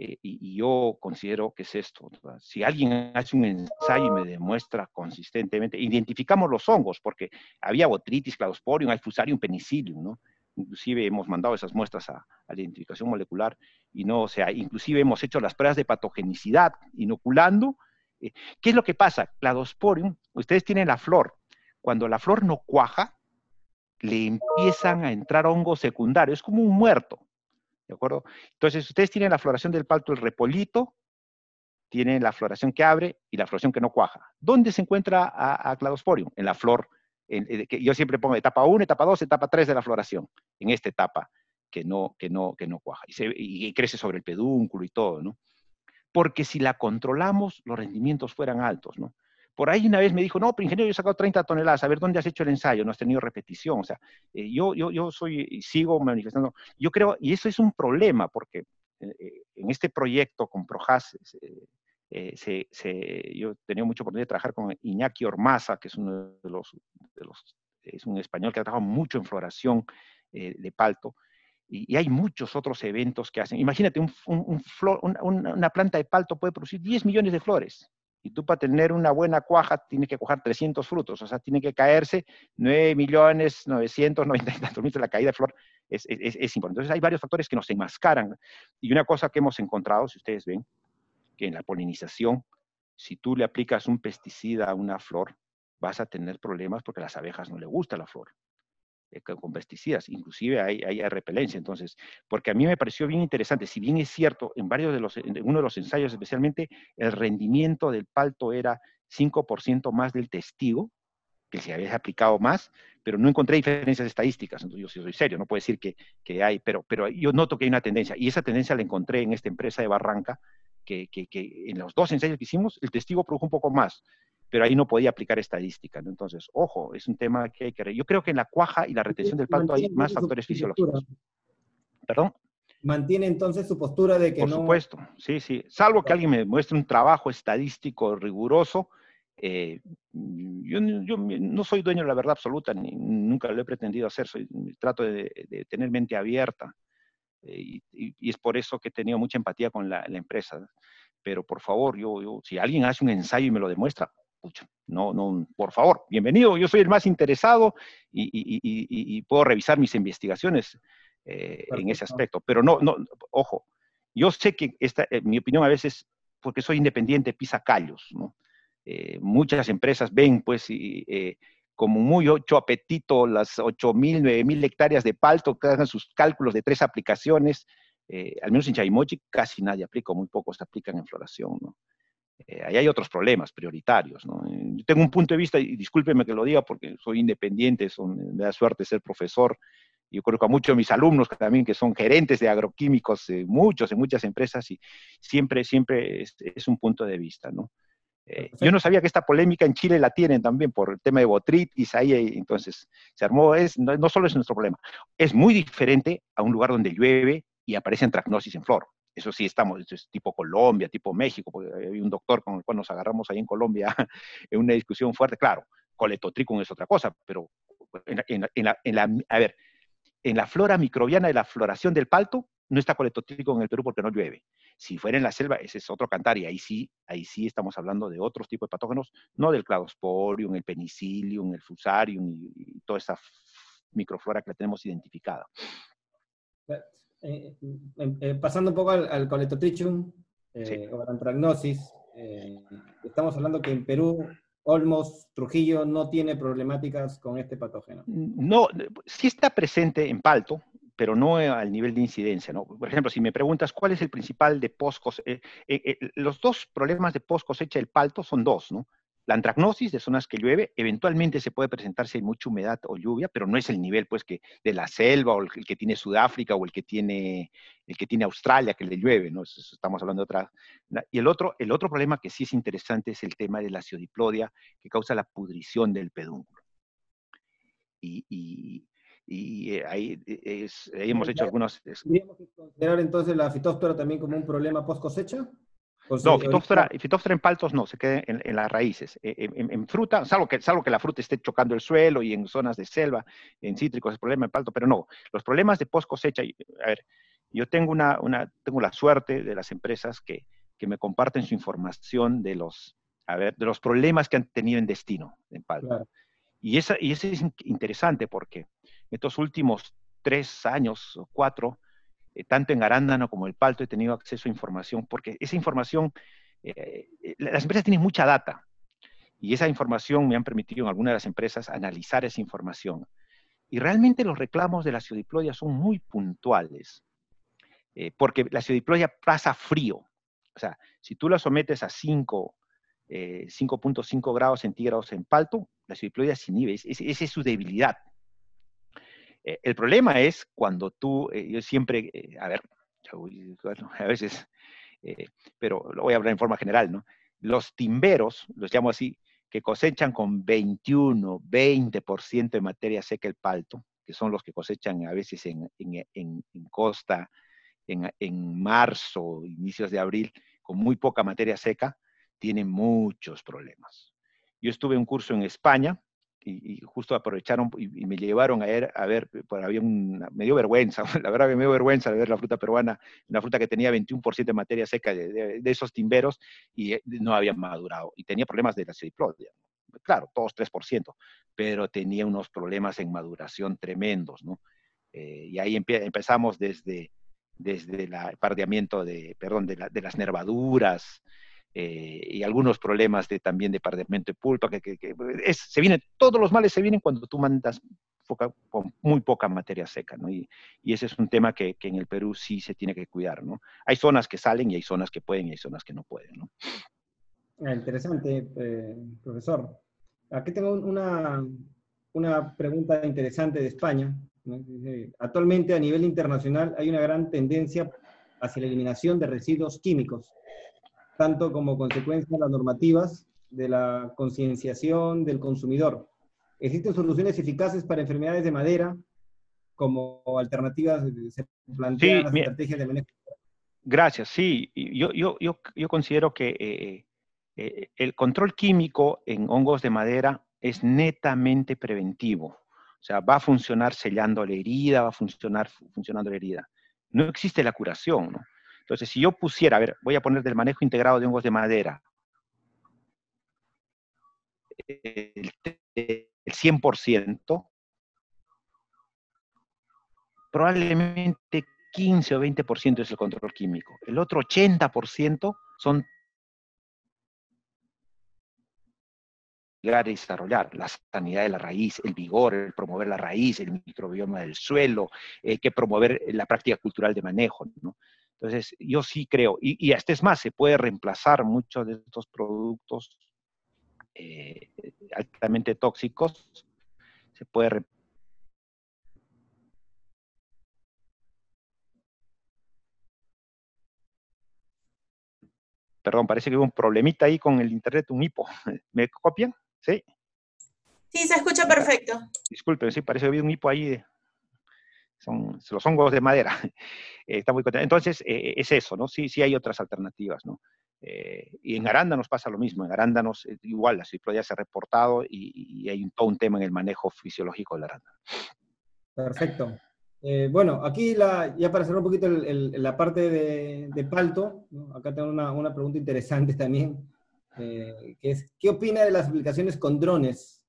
S2: eh, y, yo considero que es esto. Si alguien hace un ensayo y me demuestra consistentemente, identificamos los hongos, porque había botritis, cladosporium, hay fusarium, penicillium, ¿no? inclusive hemos mandado esas muestras a, la identificación molecular y no, o sea, inclusive hemos hecho las pruebas de patogenicidad inoculando. Eh, ¿Qué es lo que pasa? Cladosporium, ustedes tienen la flor. Cuando la flor no cuaja, le empiezan a entrar hongos secundarios, es como un muerto. ¿De acuerdo? Entonces, ustedes tienen la floración del palto, el repolito, tienen la floración que abre y la floración que no cuaja. ¿Dónde se encuentra a, Cladosporium? En la flor que yo siempre pongo etapa 1, etapa 2, etapa 3 de la floración, en esta etapa que no, que no, que no cuaja. Y, crece sobre el pedúnculo y todo, ¿no? Porque si la controlamos, los rendimientos fueran altos, ¿no? Por ahí una vez me dijo, no, pero ingeniero, yo he sacado 30 toneladas, a ver, ¿dónde has hecho el ensayo? No has tenido repetición, o sea, eh, yo, yo, yo soy, sigo manifestando, yo creo, y eso es un problema, porque eh, eh, en este proyecto con Projas, yo he tenido mucha oportunidad de trabajar con Iñaki Ormaza, que es uno de los, es un español que ha trabajado mucho en floración de palto, y, hay muchos otros eventos que hacen. Imagínate, una planta de palto puede producir 10 millones de flores, y tú para tener una buena cuaja tienes que coger 300 frutos, o sea, tiene que caerse 9 millones 990 mil, la caída de flor es, es, es importante. Entonces hay varios factores que nos enmascaran. Y una cosa que hemos encontrado, si ustedes ven, que en la polinización, si tú le aplicas un pesticida a una flor, vas a tener problemas porque a las abejas no le gusta la flor con pesticidas, inclusive hay, repelencia. Entonces, porque a mí me pareció bien interesante, si bien es cierto, en varios de los, uno de los ensayos especialmente, el rendimiento del palto era 5% más del testigo, que se había aplicado más, pero no encontré diferencias estadísticas. Entonces, yo soy serio, no puedo decir que, que hay, pero, pero yo noto que hay una tendencia, y esa tendencia la encontré en esta empresa de Barranca, que, en los dos ensayos que hicimos, el testigo produjo un poco más, pero ahí no podía aplicar estadística. ¿no? Entonces, ojo, es un tema que hay que... Yo creo que en la cuaja y la retención del palto hay más factores fisiológicos. ¿Perdón?
S1: Mantiene entonces su postura de que
S2: Por
S1: no...
S2: Por supuesto, sí, sí. Salvo que alguien me muestre un trabajo estadístico riguroso, eh, yo, no soy dueño de la verdad absoluta, ni, nunca lo he pretendido hacer, soy, trato de, de tener mente abierta. Eh, y, es por eso que he tenido mucha empatía con la, empresa. Pero por favor, yo, yo, si alguien hace un ensayo y me lo demuestra, pucha, no, no, por favor, bienvenido, yo soy el más interesado y, puedo revisar mis investigaciones eh, en ese aspecto. Pero no, no, ojo, yo sé que esta, eh, mi opinión a veces, porque soy independiente, pisa callos, ¿no? muchas empresas ven, pues, y, como muy ocho apetito las ocho mil, nueve mil hectáreas de palto, que hagan sus cálculos de tres aplicaciones. Eh, al menos en Chaimochi casi nadie aplica, muy pocos aplican en floración. ¿no? Eh, ahí hay otros problemas prioritarios. ¿no? Eh, yo tengo un punto de vista, y discúlpeme que lo diga porque soy independiente, son, me da suerte ser profesor, yo conozco a muchos de mis alumnos también que son gerentes de agroquímicos, muchos, en muchas empresas, y siempre, siempre es, un punto de vista, ¿no? Eh, yo no sabía que esta polémica en Chile la tienen también por el tema de botritis, ahí entonces se armó, es, no, solo es nuestro problema, es muy diferente a un lugar donde llueve y aparece antracnosis en flor. Eso sí, estamos, es tipo Colombia, tipo México, porque hay un doctor con el cual nos agarramos ahí en Colombia en una discusión fuerte, claro, coletotricum es otra cosa, pero en la, a ver, en la flora microbiana de la floración del palto, no está coletotricum en el Perú porque no llueve. Si fuera en la selva, ese es otro cantar, y ahí sí, ahí sí estamos hablando de otros tipos de patógenos, no del cladosporium, el penicillium, el fusarium y, toda esa microflora que la tenemos identificada.
S1: Eh, eh, eh, pasando un poco al, al coletotrichum o la antragnosis, estamos hablando que en Perú Olmos, Trujillo no tiene problemáticas con este patógeno.
S2: No, sí está presente en Palto, pero no al nivel de incidencia. ¿no? Por ejemplo, si me preguntas cuál es el principal de post los dos problemas de post cosecha del palto son dos, ¿no? La antracnosis de zonas que llueve, eventualmente se puede presentar si hay mucha humedad o lluvia, pero no es el nivel pues que de la selva o el que tiene Sudáfrica o el que tiene el que tiene Australia que le llueve, ¿no? Estamos hablando de otra. Y el otro el otro problema que sí es interesante es el tema de la ciodiplodia que causa la pudrición del pedúnculo. Y, eh, ahí, hemos hecho algunos...
S1: ¿Tendríamos que considerar entonces la fitóstora también como un problema post cosecha?
S2: No, fitóptera, en paltos no, se queda en, las raíces. E, en, fruta, salvo que, salvo que la fruta esté chocando el suelo y en zonas de selva, en cítricos es problema en palto, pero no. Los problemas de post cosecha, a ver, yo tengo, una, una, tengo la suerte de las empresas que, que me comparten su información de los, a ver, de los problemas que han tenido en destino en palto. Y, esa, y eso es interesante porque estos últimos tres años o cuatro, eh, tanto en Arándano como el Palto he tenido acceso a información, porque esa información, eh, eh, las empresas tienen mucha data, y esa información me han permitido en algunas de las empresas analizar esa información. Y realmente los reclamos de la ciodiplodia son muy puntuales, porque la ciodiplodia pasa frío. O sea, si tú la sometes a 5, 5.5 grados centígrados en palto, la ciodiplodia se inhibe, esa es su debilidad. Eh, el problema es cuando tú, eh, yo siempre, eh, a ver, a veces, pero lo voy a hablar en forma general, ¿no? Los timberos, los llamo así, que cosechan con 21, 20% de materia seca el palto, que son los que cosechan a veces en, costa, en, marzo, inicios de abril, con muy poca materia seca, tienen muchos problemas. Yo estuve en un curso en España y, justo aprovecharon y, me llevaron a ver, a ver por, había una, me dio vergüenza, la verdad me dio vergüenza de ver la fruta peruana, una fruta que tenía 21% de materia seca de, esos timberos y eh, no había madurado y tenía problemas de la acidiplodia. Claro, todos 3%, pero tenía unos problemas en maduración tremendos, ¿no? Eh, y ahí empezamos desde, desde el pardeamiento de, perdón, de, de las nervaduras, eh, y algunos problemas de, también de perdimiento de pulpa, que, se vienen, todos los males se vienen cuando tú mandas con muy poca materia seca, ¿no? Y, y ese es un tema que, que, en el Perú sí se tiene que cuidar, ¿no? Hay zonas que salen y hay zonas que pueden y hay zonas que no pueden, ¿no?
S1: Ah, interesante, eh, profesor. Aquí tengo una, una pregunta interesante de España. Actualmente a nivel internacional hay una gran tendencia hacia la eliminación de residuos químicos tanto como consecuencia de las normativas de la concienciación del consumidor. ¿Existen soluciones eficaces para enfermedades de madera como alternativas? ¿Se plantean
S2: sí, estrategias de manejo? Gracias, sí. Yo, yo, yo, yo considero que eh, eh, el control químico en hongos de madera es netamente preventivo. O sea, va a funcionar sellando la herida, va a funcionar funcionando la herida. No existe la curación, ¿no? Entonces, si yo pusiera, a ver, voy a poner del manejo integrado de hongos de madera, el, 100%, probablemente 15 o 20% es el control químico. El otro 80% son llegar a desarrollar la sanidad de la raíz, el vigor, el promover la raíz, el microbioma del suelo, hay que promover la práctica cultural de manejo. ¿no? Entonces, yo sí creo, y, y hasta es más, se puede reemplazar muchos de estos productos eh, altamente tóxicos, se puede reemplazar perdón, parece que hubo un problemita ahí con el internet, un hipo. ¿Me copian? Sí.
S3: Sí, se escucha perfecto.
S2: Disculpen, sí, parece que había un hipo ahí de, son los hongos de madera. está muy contento. Entonces, eh, es eso, ¿no? Sí, sí hay otras alternativas, ¿no? Eh, y en arándanos pasa lo mismo. En arándanos, eh, igual, la ciplodia se ha reportado y, hay un, todo un tema en el manejo fisiológico del arándano.
S1: Perfecto. bueno, aquí ya para cerrar un poquito la parte de, palto, acá tengo una, una, pregunta interesante también, que es, ¿qué opina de las aplicaciones con drones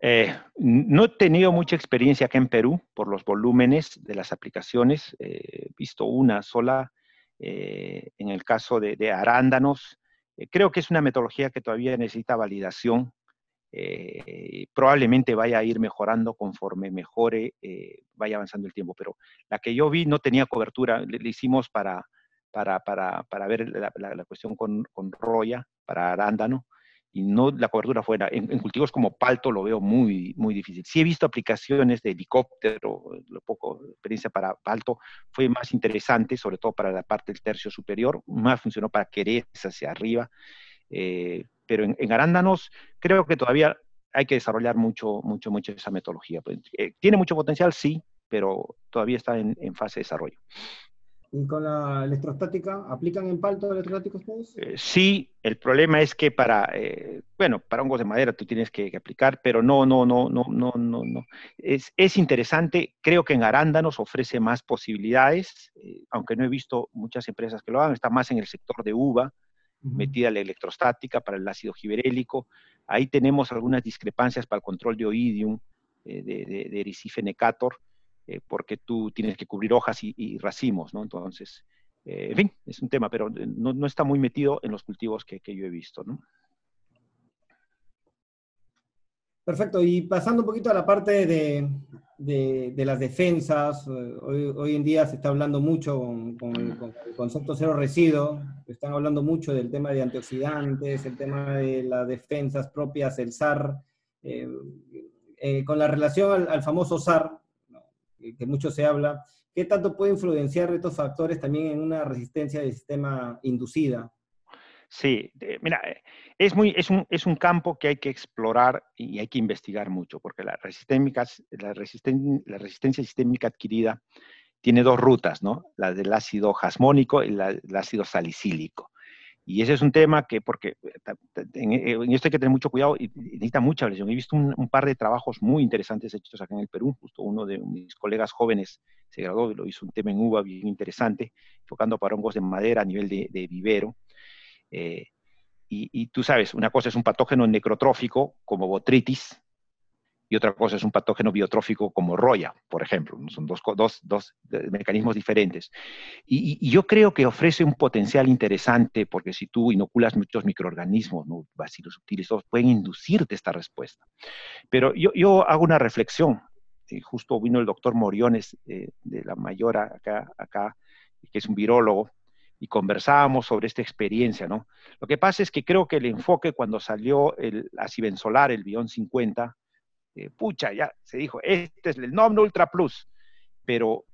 S2: eh, no he tenido mucha experiencia acá en Perú por los volúmenes de las aplicaciones. he visto una sola eh, en el caso de, arándanos. Eh, creo que es una metodología que todavía necesita validación. probablemente vaya a ir mejorando conforme mejore, vaya avanzando el tiempo, pero la que yo vi no tenía cobertura. Le, hicimos para, para, para, ver la, cuestión con, con Roya, para arándano y no la cobertura fuera. En, cultivos como palto lo veo muy, muy difícil. Sí he visto aplicaciones de helicóptero, lo poco experiencia para palto fue más interesante, sobre todo para la parte del tercio superior, más funcionó para querer hacia arriba, eh, pero en, arándanos creo que todavía hay que desarrollar mucho, mucho, mucho esa metodología. Pues, eh, tiene mucho potencial, sí, pero todavía está en, en fase de desarrollo.
S1: ¿Y con la electrostática? ¿Aplican en palto electrostático ustedes?
S2: Eh, sí, el problema es que para, eh, bueno, para hongos de madera tú tienes que, aplicar, pero no, no, no, no, no, no, no. Es, es, interesante, creo que en arándanos ofrece más posibilidades, eh, aunque no he visto muchas empresas que lo hagan, está más en el sector de uva, metida la electrostática para el ácido giberélico. Ahí tenemos algunas discrepancias para el control de oidium, de, de, de Ericife necator, eh, porque tú tienes que cubrir hojas y, racimos, ¿no? Entonces, eh, en fin, es un tema, pero eh, no, está muy metido en los cultivos que, yo he visto, ¿no?
S1: Perfecto, y pasando un poquito a la parte de, las defensas, hoy, en día se está hablando mucho con, el, concepto cero residuo, están hablando mucho del tema de antioxidantes, el tema de las defensas propias, el SAR, con la relación al famoso SAR, que mucho se habla, ¿qué tanto puede influenciar estos factores también en una resistencia del sistema inducida?
S2: Sí, mira, eh, es, muy, es, un, es un campo que hay que explorar y hay que investigar mucho, porque la, la, la resistencia sistémica adquirida tiene dos rutas, ¿no? La del ácido jasmónico y la, el ácido salicílico. Y ese es un tema que, porque eh, en, esto hay que tener mucho cuidado y, necesita mucha lesión. He visto un, par de trabajos muy interesantes hechos acá en el Perú. Justo uno de mis colegas jóvenes se graduó y lo hizo un tema en uva bien interesante, enfocando para hongos de madera a nivel de, vivero. Eh, y, y, tú sabes, una cosa es un patógeno necrotrófico como botritis, y otra cosa es un patógeno biotrófico como roya, por ejemplo. Son dos, dos, dos mecanismos diferentes. Y, yo creo que ofrece un potencial interesante porque si tú inoculas muchos microorganismos, ¿no? bacilos sutiles, todos pueden inducirte esta respuesta. Pero yo, yo hago una reflexión. Justo vino el doctor Moriones eh, de la Mayora acá, que es un virólogo, y conversábamos sobre esta experiencia, ¿no? Lo que pasa es que creo que el enfoque cuando salió el acibenzolar, el Bion 50, eh, pucha, ya se dijo, este es el Nomno Ultra Plus, pero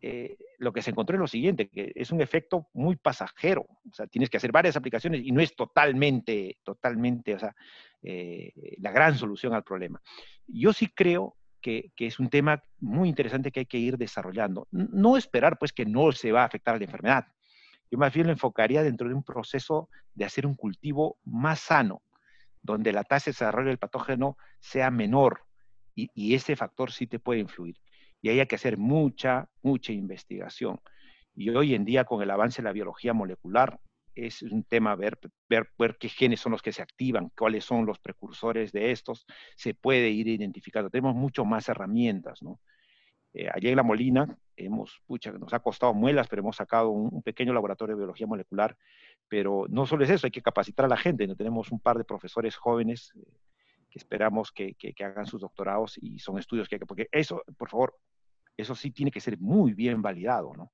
S2: eh, lo que se encontró es lo siguiente, que es un efecto muy pasajero, o sea, tienes que hacer varias aplicaciones y no es totalmente, totalmente, o sea, eh, la gran solución al problema. Yo sí creo que, que, es un tema muy interesante que hay que ir desarrollando. No esperar, pues, que no se va a afectar a la enfermedad. Yo más bien lo enfocaría dentro de un proceso de hacer un cultivo más sano, donde la tasa de desarrollo del patógeno sea menor y, ese factor sí te puede influir. Y hay que hacer mucha, mucha investigación. Y hoy en día con el avance de la biología molecular es un tema ver, ver, ver qué genes son los que se activan, cuáles son los precursores de estos, se puede ir identificando. Tenemos mucho más herramientas, ¿no? Eh, allí en La Molina, hemos, pucha, nos ha costado muelas, pero hemos sacado un, pequeño laboratorio de biología molecular. Pero no solo es eso, hay que capacitar a la gente. ¿no? Tenemos un par de profesores jóvenes eh, que esperamos que, que, hagan sus doctorados y son estudios que hay que, porque eso, por favor, eso sí tiene que ser muy bien validado, ¿no?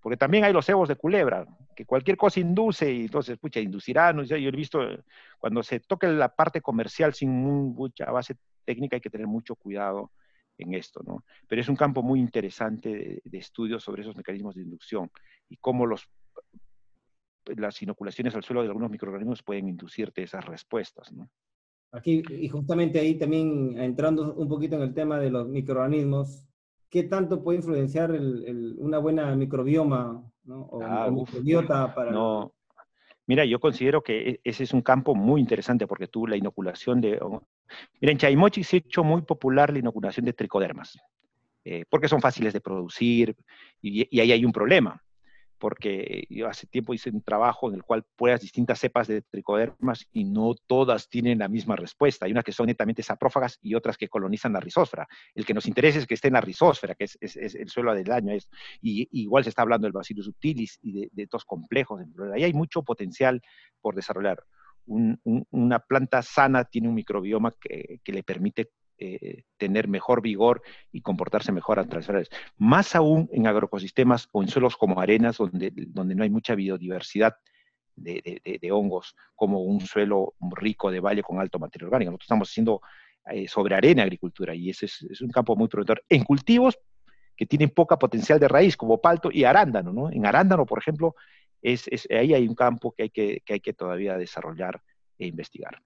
S2: Porque también hay los cebos de culebra, que cualquier cosa induce y entonces, pucha, inducirá, ¿no? yo he visto, eh, cuando se toca la parte comercial sin mucha base técnica hay que tener mucho cuidado en esto, ¿no? Pero es un campo muy interesante de, estudio sobre esos mecanismos de inducción y cómo los las inoculaciones al suelo de algunos microorganismos pueden inducirte esas respuestas. ¿no?
S1: Aquí, y justamente ahí también entrando un poquito en el tema de los microorganismos, ¿qué tanto puede influenciar el, una buena microbioma ¿no? o,
S2: Ah, uf,
S1: microbiota para...
S2: No, mira, yo considero que e- ese es un campo muy interesante porque tú la inoculación de... Mira, en Chaimochi se ha hecho muy popular la inoculación de tricodermas, eh, porque son fáciles de producir y, y ahí hay un problema, porque yo hace tiempo hice un trabajo en el cual pruebas distintas cepas de tricodermas y no todas tienen la misma respuesta. Hay unas que son netamente saprófagas y otras que colonizan la rizósfera. El que nos interesa es que esté en la rizósfera, que es, el suelo del daño. Es, y, igual se está hablando del Bacillus subtilis y de, estos complejos. Ahí hay mucho potencial por desarrollar. Un- un- una planta sana tiene un microbioma que le permite eh, tener mejor vigor y comportarse mejor las enfermedades. Más aún en agroecosistemas o en suelos como arenas, donde, donde no hay mucha biodiversidad de, de- de- hongos, como un suelo rico de valle con alto material orgánico. Nosotros estamos haciendo eh, sobre arena agricultura y ese es, es un campo muy prometedor. En cultivos que tienen poca potencial de raíz, como palto y arándano. ¿no? En arándano, por ejemplo, es, es- ahí hay un campo que hay que, que hay que todavía desarrollar e investigar.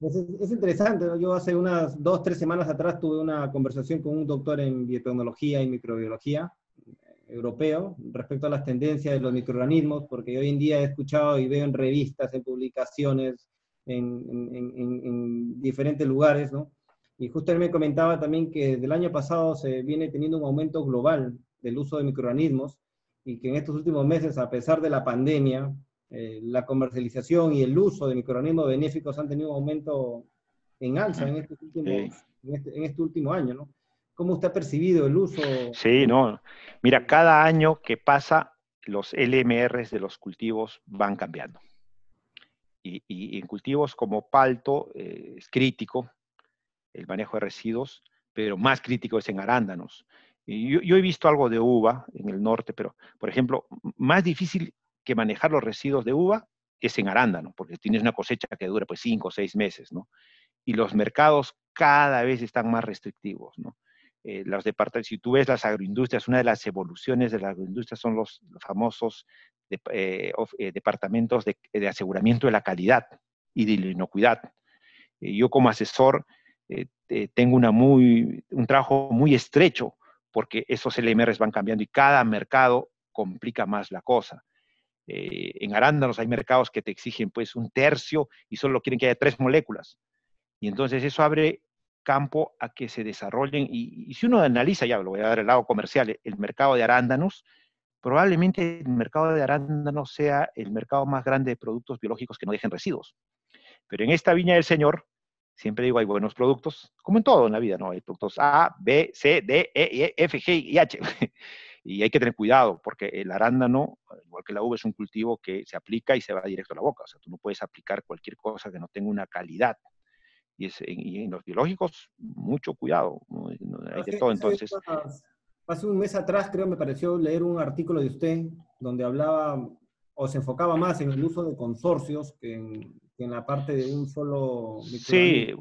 S1: Es, es interesante, ¿no? yo hace unas dos, tres semanas atrás tuve una conversación con un doctor en biotecnología y microbiología eh, europeo respecto a las tendencias de los microorganismos, porque hoy en día he escuchado y veo en revistas, en publicaciones, en, en- en- en diferentes lugares, ¿no? Y justo él me comentaba también que desde el año pasado se viene teniendo un aumento global del uso de microorganismos y que en estos últimos meses, a pesar de la pandemia, eh, la comercialización y el uso de microorganismos benéficos han tenido un aumento en alza en, en, este, en este último año, ¿no? ¿Cómo usted ha percibido el uso?
S2: Sí, no. Mira, cada año que pasa, los LMRs de los cultivos van cambiando. Y, y en cultivos como palto eh, es crítico el manejo de residuos, pero más crítico es en arándanos. Y yo, yo he visto algo de uva en el norte, pero, por ejemplo, más difícil que manejar los residuos de uva es en arándano, porque tienes una cosecha que dura pues cinco o seis meses, ¿no? Y los mercados cada vez están más restrictivos, ¿no? Eh, los si tú ves las agroindustrias, una de las evoluciones de la agroindustria son los, famosos eh, eh, departamentos de, aseguramiento de la calidad y de la inocuidad. Eh, yo como asesor tengo un trabajo muy estrecho porque esos LMRs van cambiando y cada mercado complica más la cosa. Eh, en arándanos hay mercados que te exigen pues un tercio y solo quieren que haya tres moléculas. Y entonces eso abre campo a que se desarrollen. Y, si uno analiza, ya lo voy a dar el lado comercial, el mercado de arándanos, probablemente el mercado de arándanos sea el mercado más grande de productos biológicos que no dejen residuos. Pero en esta viña del Señor, siempre digo, hay buenos productos, como en todo en la vida, ¿no? Hay productos A, B, C, D, E, F, G y H. y hay que tener cuidado, porque el arándano, igual que la uva, es un cultivo que se aplica y se va directo a la boca. O sea, tú no puedes aplicar cualquier cosa que no tenga una calidad. Y, es, y en los biológicos, mucho cuidado. Hay de todo, entonces...
S1: Hace un mes atrás, creo, me pareció leer un artículo de usted donde hablaba o se enfocaba más en el uso de consorcios que en, en la parte de un solo...
S2: Sí,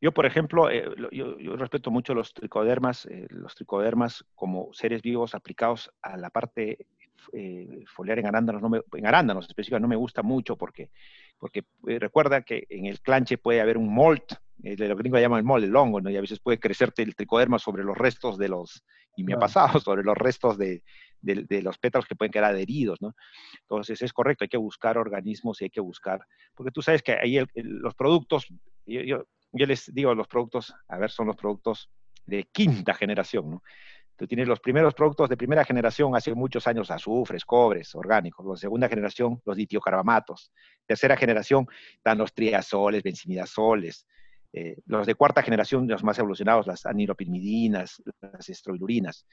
S2: yo por ejemplo, eh, yo, yo, respeto mucho los tricodermas, eh, los tricodermas como seres vivos aplicados a la parte eh, foliar en arándanos, no me, en arándanos específicamente, no me gusta mucho porque, porque recuerda que en el clanche puede haber un molt, eh, los gringos llaman el molt, el hongo, ¿no? y a veces puede crecerte el tricoderma sobre los restos de los, y me ha pasado, sobre los restos de, de, los pétalos que pueden quedar adheridos, ¿no? Entonces es correcto, hay que buscar organismos y hay que buscar, porque tú sabes que ahí los productos, yo, les digo los productos, a ver, son los productos de quinta generación, ¿no? Tú tienes los primeros productos de primera generación, hace muchos años, azufres, cobres, orgánicos. La segunda generación, los ditiocarbamatos. Tercera generación, están los triazoles, benzimidazoles. Eh, los de cuarta generación, los más evolucionados, las aniropirimidinas, las estroilurinas.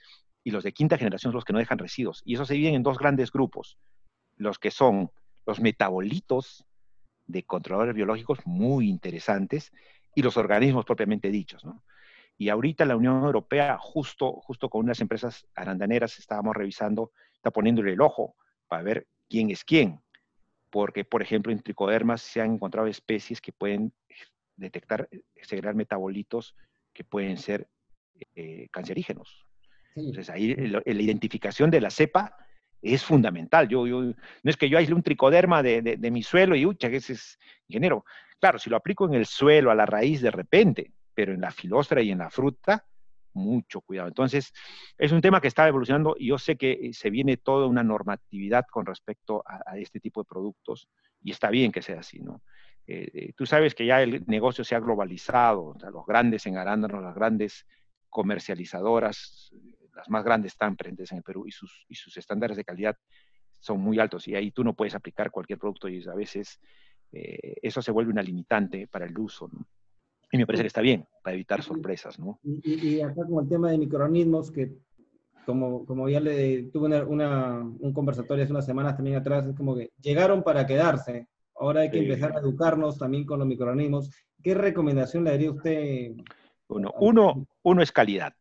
S2: Y los de quinta generación son los que no dejan residuos. Y esos se dividen en dos grandes grupos. Los que son los metabolitos de controladores biológicos muy interesantes y los organismos propiamente dichos, ¿no? Y ahorita la Unión Europea, justo, justo con unas empresas arandaneras, estábamos revisando, está poniéndole el ojo para ver quién es quién. Porque, por ejemplo, en tricodermas se han encontrado especies que pueden detectar, segregar metabolitos que pueden ser eh, cancerígenos. Entonces, ahí la, la, identificación de la cepa es fundamental. Yo, yo, no es que yo aísle un tricoderma de, de, mi suelo y, ucha, que ese es ingeniero. Claro, si lo aplico en el suelo, a la raíz, de repente, pero en la filostra y en la fruta, mucho cuidado. Entonces, es un tema que está evolucionando y yo sé que eh, se viene toda una normatividad con respecto a, este tipo de productos y está bien que sea así, ¿no? Eh, eh, tú sabes que ya el negocio se ha globalizado, o sea, los grandes en arándanos, las grandes comercializadoras, las más grandes están presentes en el Perú y sus, y sus estándares de calidad son muy altos y ahí tú no puedes aplicar cualquier producto y a veces eso se vuelve una limitante para el uso, ¿no? Y me parece que está bien, para evitar sorpresas, ¿no?
S1: Y, acá con el tema de microorganismos, que como, como ya le tuve una, un conversatorio hace unas semanas también atrás, es como que llegaron para quedarse. Ahora hay que empezar a educarnos también con los microorganismos. ¿Qué recomendación le daría usted?
S2: Uno, uno, uno es calidad.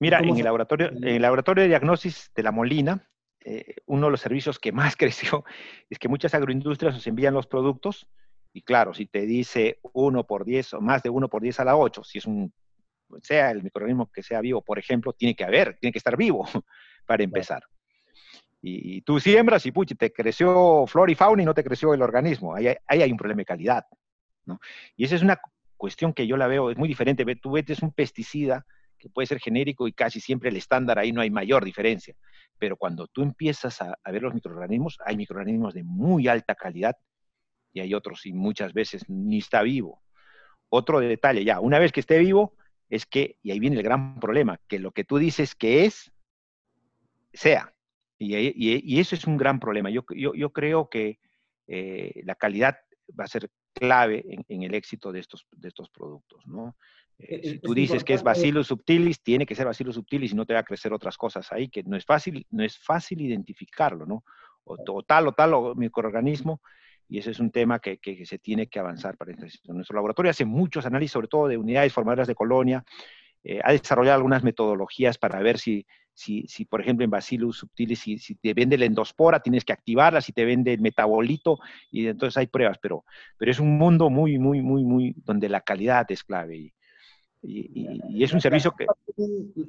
S2: Mira, en el, laboratorio, en el laboratorio de diagnosis de la Molina, eh, uno de los servicios que más creció es que muchas agroindustrias nos envían los productos y claro, si te dice 1 por 10 o más de 1 por 10 a la 8, si es un, sea el microorganismo que sea vivo, por ejemplo, tiene que haber, tiene que estar vivo para empezar. Y, tú siembras y puchi, te creció flora y fauna y no te creció el organismo. Ahí, hay un problema de calidad. ¿no? Y esa es una cuestión que yo la veo, es muy diferente. Tú metes un pesticida que puede ser genérico y casi siempre el estándar ahí no hay mayor diferencia. Pero cuando tú empiezas a, ver los microorganismos, hay microorganismos de muy alta calidad y hay otros y muchas veces ni está vivo. Otro detalle ya, una vez que esté vivo, es que, y ahí viene el gran problema, que lo que tú dices que es, sea. Y, eso es un gran problema. Yo, yo, creo que eh, la calidad va a ser clave en, el éxito de estos, de estos productos, ¿no? Eh, si tú dices que es Bacillus subtilis, tiene que ser Bacillus subtilis y no te va a crecer otras cosas ahí, que no es fácil, no es fácil identificarlo, ¿no? O, o tal o tal o microorganismo y ese es un tema que, que, se tiene que avanzar para Nuestro laboratorio hace muchos análisis, sobre todo de unidades formadoras de colonia, eh, ha desarrollado algunas metodologías para ver si, si, si por ejemplo, en Bacillus subtilis, si, si, te vende la endospora, tienes que activarla, si te vende el metabolito, y entonces hay pruebas, pero, pero es un mundo muy, muy, muy, muy, donde la calidad es clave. Y, y, y es un servicio que...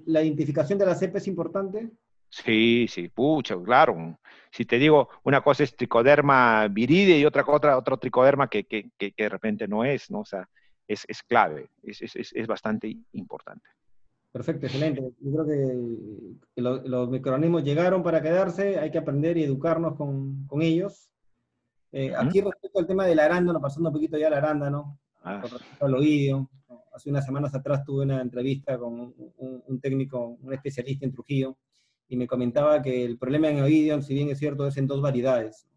S1: ¿La identificación de la cepa es importante?
S2: Sí, sí, pucha, claro. Si te digo, una cosa es tricoderma viride y otra cosa, otro tricoderma que, que, que, de repente no es, ¿no? O sea, es, es clave, es, es, es, bastante importante.
S1: Perfecto, excelente. Yo creo que, los, microorganismos llegaron para quedarse, hay que aprender y educarnos con, con ellos. Eh, aquí respecto al tema del arándano, pasando un poquito ya al arándano, ah. al oído. Hace unas semanas atrás tuve una entrevista con un, un técnico, un especialista en Trujillo, y me comentaba que el problema en Oidium, si bien es cierto, es en dos variedades.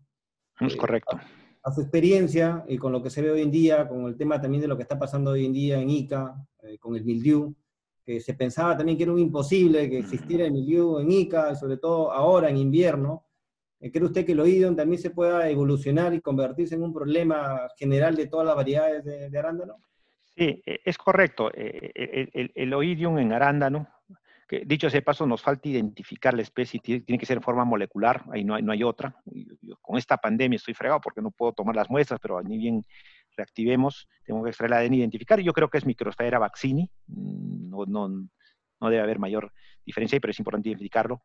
S2: Es correcto.
S1: A, su experiencia y con lo que se ve hoy en día, con el tema también de lo que está pasando hoy en día en ICA, eh, con el mildew, que se pensaba también que era un imposible que existiera el mildew en ICA, sobre todo ahora en invierno. Eh, ¿Cree usted que el Oidium también se pueda evolucionar y convertirse en un problema general de todas las variedades de, arándano?
S2: Sí, e, es correcto. E, e, el, el, Oidium en arándano dicho ese paso, nos falta identificar la especie, tiene, que ser en forma molecular, ahí no hay, no hay otra. con esta pandemia estoy fregado porque no puedo tomar las muestras, pero ni bien reactivemos, tengo que extraer la ADN identificar, yo creo que es Microsphaera vaccini, mm, no, no, no debe haber mayor diferencia, pero es importante identificarlo.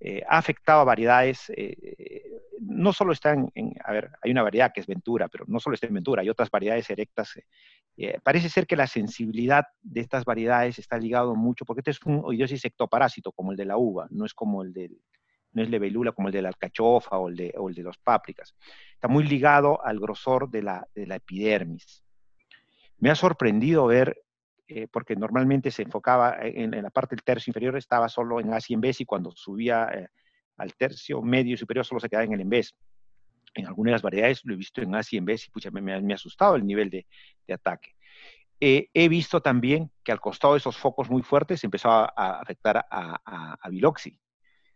S2: Eh, ha afectado a variedades, eh, no solo están en, a ver, hay una variedad que es Ventura, pero no solo está en Ventura, hay otras variedades erectas. Eh, parece ser que la sensibilidad de estas variedades está ligado mucho, porque este es un oidiosis ectoparásito, como el de la uva, no es como el del, no es lebelula como el de la alcachofa o el de, o el de los pápricas. Está muy ligado al grosor de la, de la epidermis. Me ha sorprendido ver eh, porque normalmente se enfocaba en, la parte del tercio inferior, estaba solo en A y en B, y cuando subía eh, al tercio medio y superior solo se quedaba en el en En algunas de las variedades lo he visto en A y en B, y pucha, me, ha asustado el nivel de, ataque. Eh, he visto también que al costado de esos focos muy fuertes empezaba a afectar a, a, a Biloxi.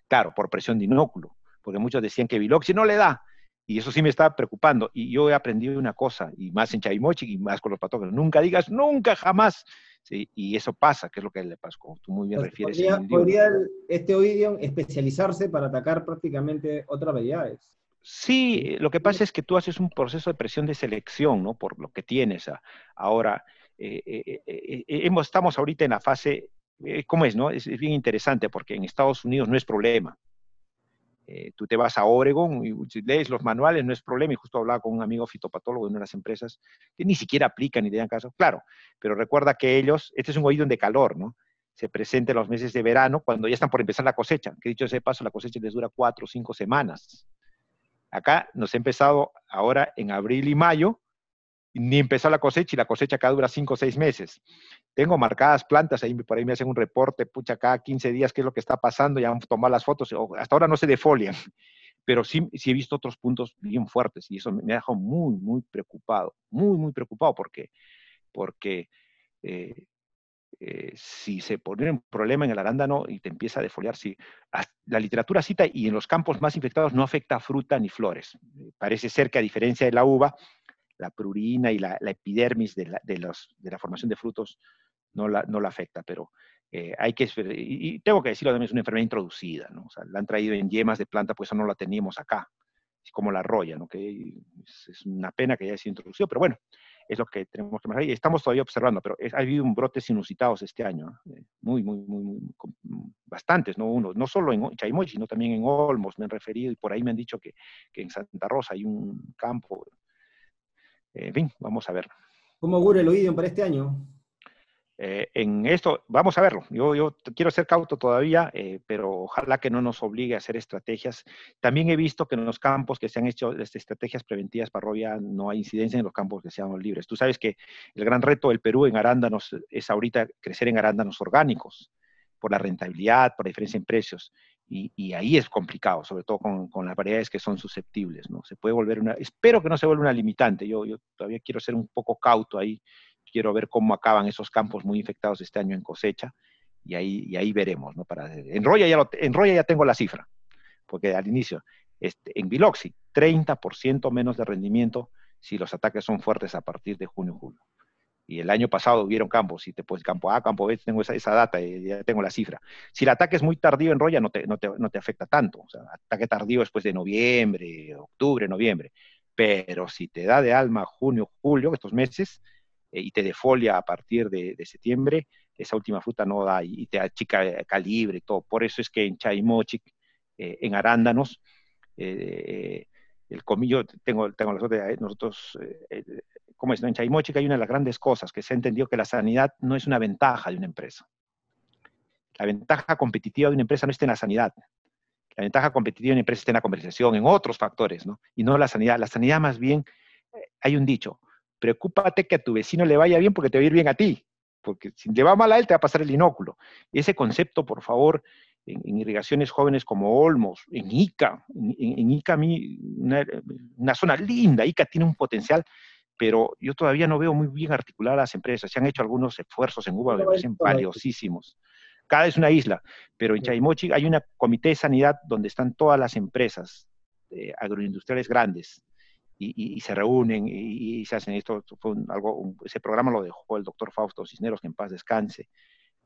S2: Claro, por presión de inóculo, porque muchos decían que Biloxi no le da, y eso sí me estaba preocupando. Y yo he aprendido una cosa, y más en Chavimochi y más con los patógenos. Nunca digas nunca, jamás. ¿sí? Y eso pasa, que es lo que le pasa, como tú muy bien refieres.
S1: ¿Podría, este Oidium especializarse para atacar prácticamente otras variedades?
S2: Sí, lo que pasa es que tú haces un proceso de presión de selección, ¿no? Por lo que tienes. Ahora, eh, eh, eh, estamos ahorita en la fase, ¿cómo es, no? Es, es bien interesante porque en Estados Unidos no es problema Eh, tú te vas a Oregon y lees los manuales, no es problema. Y justo hablaba con un amigo fitopatólogo de una de las empresas que ni siquiera aplican ni te dan caso. Claro, pero recuerda que ellos, este es un oído de calor, ¿no? Se presenta en los meses de verano cuando ya están por empezar la cosecha. Que dicho ese paso, la cosecha les dura cuatro o cinco semanas. Acá nos ha empezado ahora en abril y mayo, ni empezó la cosecha y la cosecha acá dura cinco o seis meses. Tengo marcadas plantas, ahí por ahí me hacen un reporte, pucha, cada 15 días qué es lo que está pasando, ya a tomar las fotos, hasta ahora no se defolian, pero sí, sí he visto otros puntos bien fuertes y eso me, ha dejado muy, muy preocupado, muy, muy preocupado porque, porque eh, eh, si se pone un problema en el arándano y te empieza a defoliar, si la literatura cita y en los campos más infectados no afecta fruta ni flores. Parece ser que a diferencia de la uva, la prurina y la, epidermis de la, de, los, de la, formación de frutos no la, no la afecta, pero eh, hay que, y, tengo que decirlo también, es una enfermedad introducida, ¿no? O sea, la han traído en yemas de planta, pues eso no la teníamos acá, como la roya, ¿no? Que es, una pena que haya sido introducido, pero bueno, es lo que tenemos que mejorar y estamos todavía observando, pero ha habido un brotes inusitados este año, eh, muy, muy, muy, muy, bastantes, ¿no? Uno, no solo en Chaimoy, sino también en Olmos, me han referido y por ahí me han dicho que, que en Santa Rosa hay un campo en fin, vamos a ver.
S1: ¿Cómo augura el oído para este año?
S2: Eh, en esto, vamos a verlo. Yo, yo quiero ser cauto todavía, eh, pero ojalá que no nos obligue a hacer estrategias. También he visto que en los campos que se han hecho este, estrategias preventivas para roya no hay incidencia en los campos que sean libres. Tú sabes que el gran reto del Perú en arándanos es ahorita crecer en arándanos orgánicos por la rentabilidad, por la diferencia en precios. Y, ahí es complicado, sobre todo con, las variedades que son susceptibles, ¿no? Se puede volver una, espero que no se vuelva una limitante, yo, yo todavía quiero ser un poco cauto ahí, quiero ver cómo acaban esos campos muy infectados este año en cosecha, y ahí, y ahí veremos, ¿no? Para, en, Roya ya en Roya ya tengo la cifra, porque al inicio, este, en Biloxi, 30% menos de rendimiento si los ataques son fuertes a partir de junio julio. Y el año pasado hubieron campos, y te puedes campo A, campo B, tengo esa, esa data, y ya tengo la cifra. Si el ataque es muy tardío en Roya, no te, no te, no te afecta tanto. O sea, ataque tardío después de noviembre, octubre, noviembre. Pero si te da de alma junio, julio, estos meses, eh, y te defolia a partir de, de, septiembre, esa última fruta no da y, te achica calibre y todo. Por eso es que en Chaimochic, eh, en arándanos, eh, el comillo, tengo, tengo las nosotros como es, en Chaimochic hay una de las grandes cosas, que se ha entendido que la sanidad no es una ventaja de una empresa. La ventaja competitiva de una empresa no está en la sanidad. La ventaja competitiva de una empresa está en la conversación, en otros factores, ¿no? Y no la sanidad. La sanidad más bien, eh, hay un dicho, preocúpate que a tu vecino le vaya bien porque te va a ir bien a ti. Porque si le va mal a él, te va a pasar el inóculo. Ese concepto, por favor, en, irrigaciones jóvenes como Olmos, en Ica, en, Ica, una, una, zona linda, Ica tiene un potencial pero yo todavía no veo muy bien articuladas las empresas. Se han hecho algunos esfuerzos en Cuba, me parecen valiosísimos. Cada es una isla, pero en Chaimochi hay un comité de sanidad donde están todas las empresas eh, agroindustriales grandes y, se reúnen y, se hacen esto. Fue algo, ese programa lo dejó el doctor Fausto Cisneros, que en paz descanse.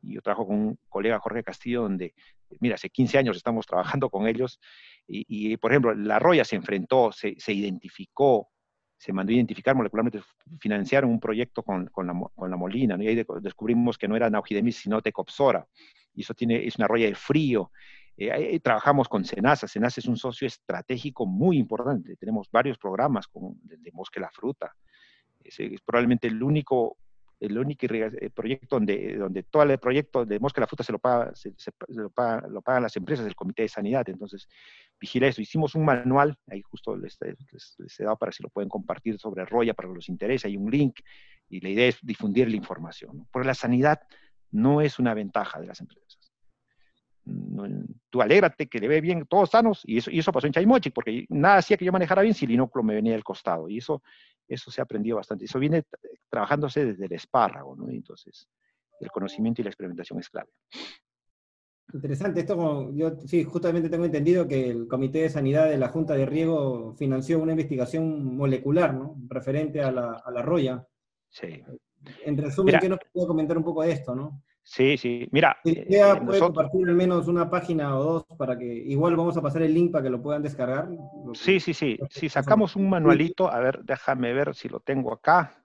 S2: Y yo trabajo con un colega Jorge Castillo, donde, mira, hace 15 años estamos trabajando con ellos. Y, por ejemplo, La Roya se enfrentó, se, se identificó, se mandó a identificar molecularmente, financiaron un proyecto con, con, la, con la, molina, y ahí descubrimos que no era Naujidemis, sino Tecopsora, y eso tiene, es una roya de frío. Eh, trabajamos con Senasa, Senasa es un socio estratégico muy importante, tenemos varios programas con, de, de Mosque la Fruta, es, es, probablemente el único el único eh, proyecto donde, donde todo el proyecto de Mosca la Fruta se lo, paga, se, lo, pagan las empresas, el Comité de Sanidad. Entonces, vigila eso. Hicimos un manual, ahí justo les, he dado para si lo pueden compartir sobre Roya para los interese. Hay un link y la idea es difundir la información. Porque la sanidad no es una ventaja de las empresas. tú alégrate que le ve bien, todos sanos, y eso, y eso pasó en Chaimochi, porque nada hacía que yo manejara bien si el inóculo me venía del costado, y eso, eso se ha aprendido bastante. Eso viene trabajándose desde el espárrago, ¿no? Entonces, el conocimiento y la experimentación es clave.
S1: Interesante, esto yo sí, justamente tengo entendido que el Comité de Sanidad de la Junta de Riego financió una investigación molecular, ¿no? Referente a la, a la roya.
S2: Sí.
S1: En resumen, ¿qué nos puede comentar un poco de esto, no?
S2: Sí, sí, mira.
S1: Si eh, eh puede compartir al menos una página o dos para que, igual vamos a pasar el link para que lo puedan descargar.
S2: Sí, sí, sí. Si sacamos un manualito, a ver, déjame ver si lo tengo acá.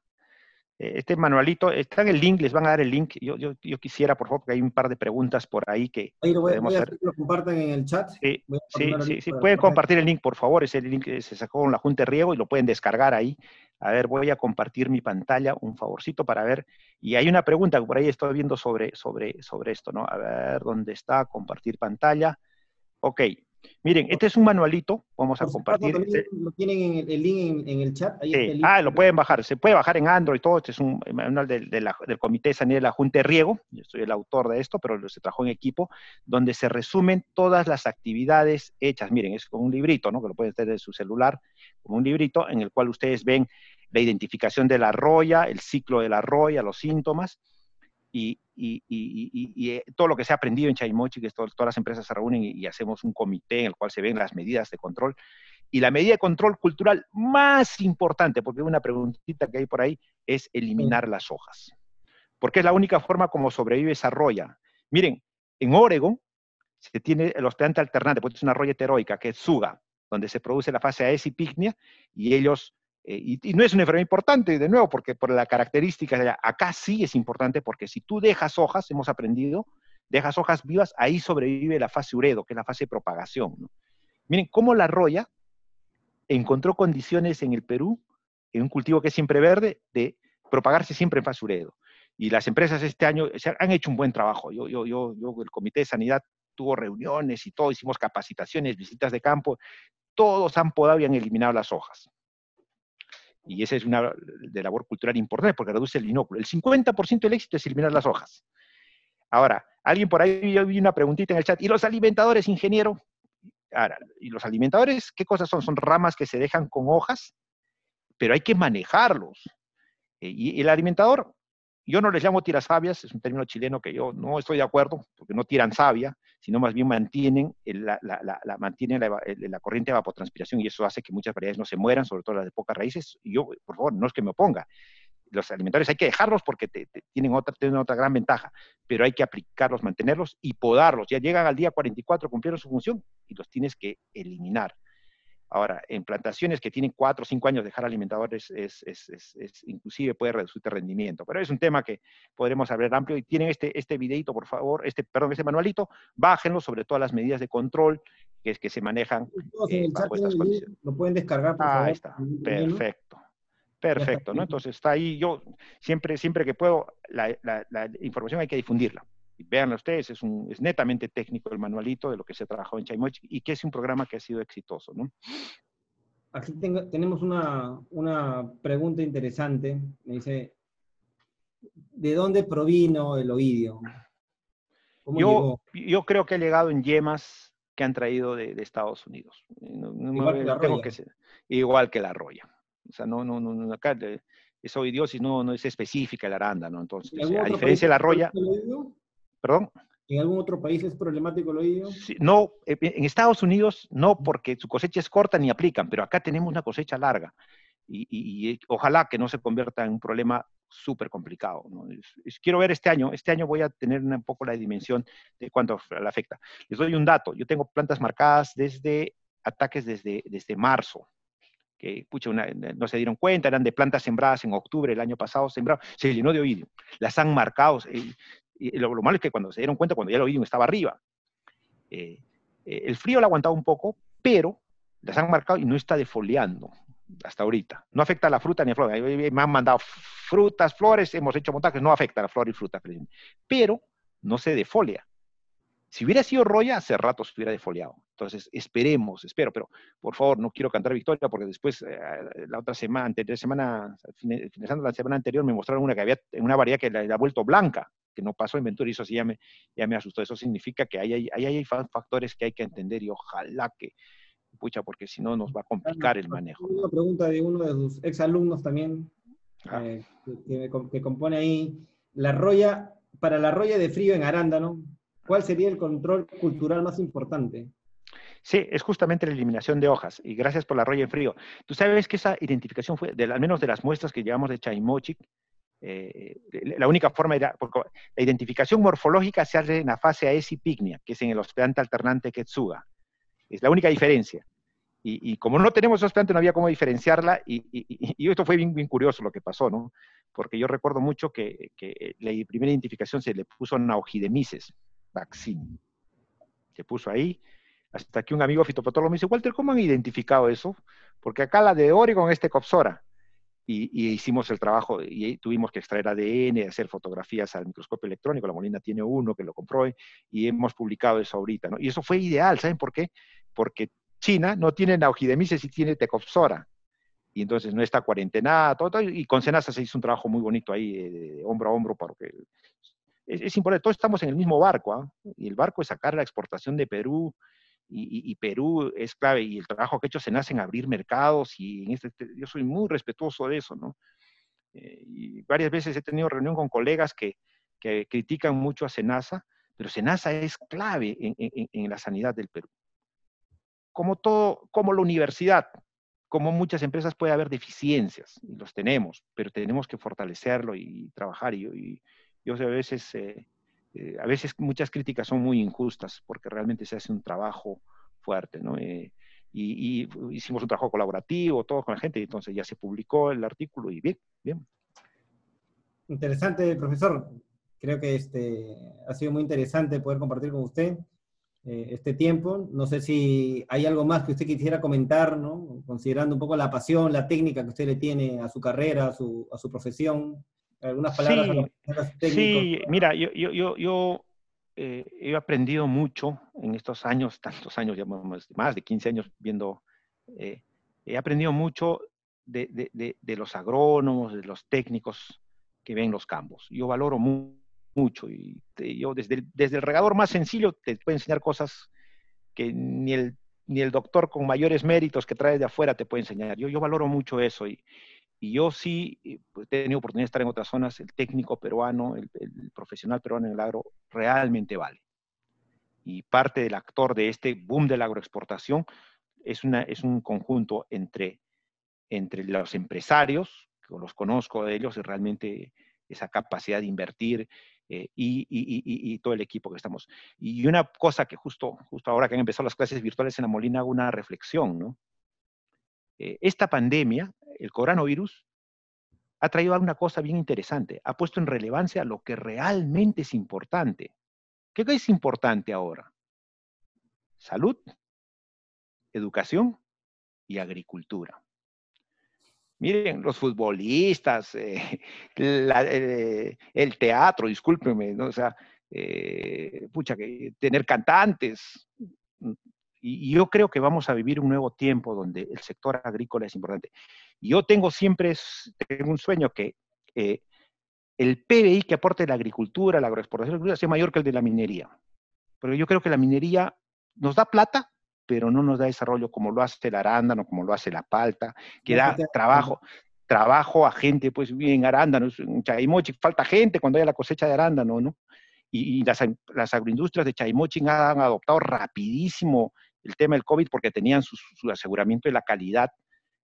S2: Eh, este manualito, está en el link, les van a dar el link. Yo, yo, yo quisiera, por favor, que hay un par de preguntas por ahí que
S1: ahí lo voy, podemos hacer. lo compartan en el chat.
S2: Sí, sí, sí, sí. pueden compartir el link, por favor. Ese link se sacó con la Junta de Riego y lo pueden descargar ahí. A ver, voy a compartir mi pantalla, un favorcito para ver. Y hay una pregunta que por ahí estoy viendo sobre, sobre, sobre esto, ¿no? A ver, ¿dónde está? Compartir pantalla. Ok, Miren, este es un manualito, vamos a compartir. Este
S1: lo tienen en el, link en, el chat.
S2: Ah, lo pueden bajar, se puede bajar en Android, todo. Este es un manual del, del Comité Sanidad de la Junta de Riego, yo soy el autor de esto, pero se trabajó en equipo, donde se resumen todas las actividades hechas. Miren, es como un librito, ¿no? Que lo pueden tener en su celular, como un librito en el cual ustedes ven la identificación de la roya, el ciclo de la roya, los síntomas, y, eh, todo lo que se ha aprendido en Chaimochi, que todas las empresas se reúnen y, hacemos un comité en el cual se ven las medidas de control. Y la medida de control cultural más importante, porque una preguntita que hay por ahí, es eliminar las hojas. Porque es la única forma como sobrevive esa roya. Miren, en Oregon se tiene el hospedante alternante, pues es una roya heteroica, que es Suga, donde se produce la fase AES y y ellos eh, y, no es una enfermedad importante, de nuevo, porque por la característica, acá sí es importante porque si tú dejas hojas, hemos aprendido, dejas hojas vivas, ahí sobrevive la fase uredo, que es la fase de propagación. Miren cómo la roya encontró condiciones en el Perú, en un cultivo que es siempre verde, de propagarse siempre en fase uredo. Y las empresas este año han hecho un buen trabajo. Yo, yo, yo, el Comité de Sanidad tuvo reuniones y todo, hicimos capacitaciones, visitas de campo, todos han podado y han eliminado las hojas. Y esa es una de labor cultural importante porque reduce el inóculo. El 50% del éxito es eliminar las hojas. Ahora, alguien por ahí, yo vi una preguntita en el chat, ¿y los alimentadores, ingeniero? Ahora, ¿y los alimentadores qué cosas son? Son ramas que se dejan con hojas, pero hay que manejarlos. Eh, y el alimentador yo no les llamo tirasabias, es un término chileno que yo no estoy de acuerdo, porque no tiran savia, sino más bien mantienen, la, mantienen la, corriente de evapotranspiración y eso hace que muchas variedades no se mueran, sobre todo las de pocas raíces. Y yo, por favor, no es que me oponga. Los alimentarios hay que dejarlos porque tienen, otra, tienen otra gran ventaja, pero hay que aplicarlos, mantenerlos y podarlos. Ya llegan al día 44, cumplieron su función y los tienes que eliminar. Ahora, en plantaciones que tienen cuatro o cinco años, dejar alimentadores es, es, inclusive puede reducir el rendimiento. Pero es un tema que podremos hablar amplio. Y tienen este, este videito, por favor, este, perdón, este manualito, bájenlo sobre todas las medidas de control que, es que se manejan
S1: eh, Lo pueden descargar,
S2: por Ahí está, perfecto. Perfecto, ¿no? Entonces está ahí, yo siempre, siempre que puedo, la, la información hay que difundirla vean ustedes, es, un, es netamente técnico el manualito de lo que se trabajó en Chaimochi y que es un programa que ha sido exitoso, ¿no?
S1: Aquí tenemos una, una, pregunta interesante. Me dice, ¿de dónde provino el oidio?
S2: Yo, yo, creo que ha llegado en yemas que han traído de, Estados Unidos.
S1: igual, que la roya.
S2: igual que la roya. O sea, no, no, no, acá esa oidiosis no, no es específica el aranda, ¿no? Entonces, a diferencia de la roya... ¿Perdón?
S1: ¿En algún otro país es problemático el oído?
S2: no, eh, en Estados Unidos no, porque su cosecha es corta ni aplican, pero acá tenemos una cosecha larga. Y, ojalá que no se convierta en un problema súper complicado. quiero ver este año, este año voy a tener un poco la dimensión de cuánto le afecta. Les doy un dato, yo tengo plantas marcadas desde ataques desde, desde marzo, que pucha, no se dieron cuenta, eran de plantas sembradas en octubre el año pasado, sembrado, se llenó de oído. Las han marcado, eh, y lo, malo es que cuando se dieron cuenta, cuando ya lo vieron, estaba arriba. Eh, eh, el frío lo ha aguantado un poco, pero las han marcado y no está defoliando hasta ahorita. No afecta a la fruta ni a la flor. Me han mandado frutas, flores, hemos hecho montajes, no afecta a la flor y fruta, pero no se defolia. Si hubiera sido roya, hace rato se hubiera defoliado. Entonces, esperemos, espero, pero por favor, no quiero cantar victoria porque después, eh, la otra semana, anterior semana, finalizando la semana anterior, me mostraron una que había una variedad que la, ha vuelto blanca, que no pasó en Ventura y eso sí ya me, ya me asustó. Eso significa que hay, hay, hay factores que hay que entender y ojalá que, pucha, porque si no nos va a complicar el manejo.
S1: Una pregunta de uno de sus exalumnos también, ah. eh, que, que, compone ahí, la roya, para la roya de frío en arándano, ¿Cuál sería el control cultural más importante?
S2: Sí, es justamente la eliminación de hojas. Y gracias por la roya en frío. Tú sabes que esa identificación fue, al menos de las muestras que llevamos de Chaimochic, eh, la única forma era, porque la identificación morfológica se hace en la fase AES y pignia, que es en el hospedante alternante Ketsuga. Es la única diferencia. Y, como no tenemos plantas, no había cómo diferenciarla. Y, esto fue bien, curioso lo que pasó, ¿no? Porque yo recuerdo mucho que, la primera identificación se le puso Naugidemices vaccine. Se puso ahí, hasta que un amigo fitopatólogo me dice, Walter, ¿cómo han identificado eso? Porque acá la de Oregon es Tecopsora. Y, hicimos el trabajo y tuvimos que extraer ADN, hacer fotografías al microscopio electrónico. La Molina tiene uno que lo compró y hemos publicado eso ahorita. ¿no? Y eso fue ideal, ¿saben por qué? Porque China no tiene Naugidemices y tiene Tecopsora. Y entonces no está cuarentenada, todo, y con Senasa se hizo un trabajo muy bonito ahí, de, hombro a hombro, porque es, es, importante, todos estamos en el mismo barco, ¿ah? y el barco es sacar la exportación de Perú, y, Perú es clave, y el trabajo que he hecho se nace en abrir mercados, y en este, yo soy muy respetuoso de eso, ¿no? Eh, y varias veces he tenido reunión con colegas que, que critican mucho a Senasa, pero Senasa es clave en, en, en, la sanidad del Perú. Como todo, como la universidad, como muchas empresas puede haber deficiencias, y los tenemos, pero tenemos que fortalecerlo y trabajar. Y, y yo a veces eh, eh, a veces muchas críticas son muy injustas porque realmente se hace un trabajo fuerte, ¿no? Eh, y, hicimos un trabajo colaborativo, todo con la gente, y entonces ya se publicó el artículo y bien, bien.
S1: Interesante, profesor. Creo que este, ha sido muy interesante poder compartir con usted eh, este tiempo. No sé si hay algo más que usted quisiera comentar, ¿no? Considerando un poco la pasión, la técnica que usted le tiene a su carrera, a su, a su profesión. Algunas palabras
S2: sí, Sí, mira, yo, yo, yo, eh, he aprendido mucho en estos años, tantos años, ya más de 15 años viendo, eh, he aprendido mucho de, de, de, los agrónomos, de los técnicos que ven los campos. Yo valoro mucho y yo desde el, desde el regador más sencillo te puedo enseñar cosas que ni el, ni el doctor con mayores méritos que traes de afuera te puede enseñar. Yo, yo valoro mucho eso y, y yo sí eh, pues, he tenido oportunidad de estar en otras zonas, el técnico peruano, el, profesional peruano en el agro realmente vale. Y parte del actor de este boom de la agroexportación es, una, es un conjunto entre, entre los empresarios, que los conozco de ellos, y realmente esa capacidad de invertir eh, y, y, y, todo el equipo que estamos. Y una cosa que justo, justo ahora que han empezado las clases virtuales en la Molina hago una reflexión, ¿no? Eh, esta pandemia, el coronavirus, ha traído una cosa bien interesante, ha puesto en relevancia lo que realmente es importante. ¿Qué es importante ahora? Salud, educación y agricultura. Miren, los futbolistas, eh, eh, el teatro, discúlpenme, ¿no? o sea, pucha, que tener cantantes, y, yo creo que vamos a vivir un nuevo tiempo donde el sector agrícola es importante. Yo tengo siempre tengo un sueño que eh, el PBI que aporte la agricultura, la agroexportación, sea mayor que el de la minería. Pero yo creo que la minería nos da plata, pero no nos da desarrollo como lo hace el arándano, como lo hace la palta, que da trabajo, trabajo a gente, pues bien arándanos, en Chaimochi falta gente cuando haya la cosecha de arándano, ¿no? Y, las, las, agroindustrias de Chaimochi han adoptado rapidísimo el tema del COVID porque tenían su, aseguramiento de la calidad,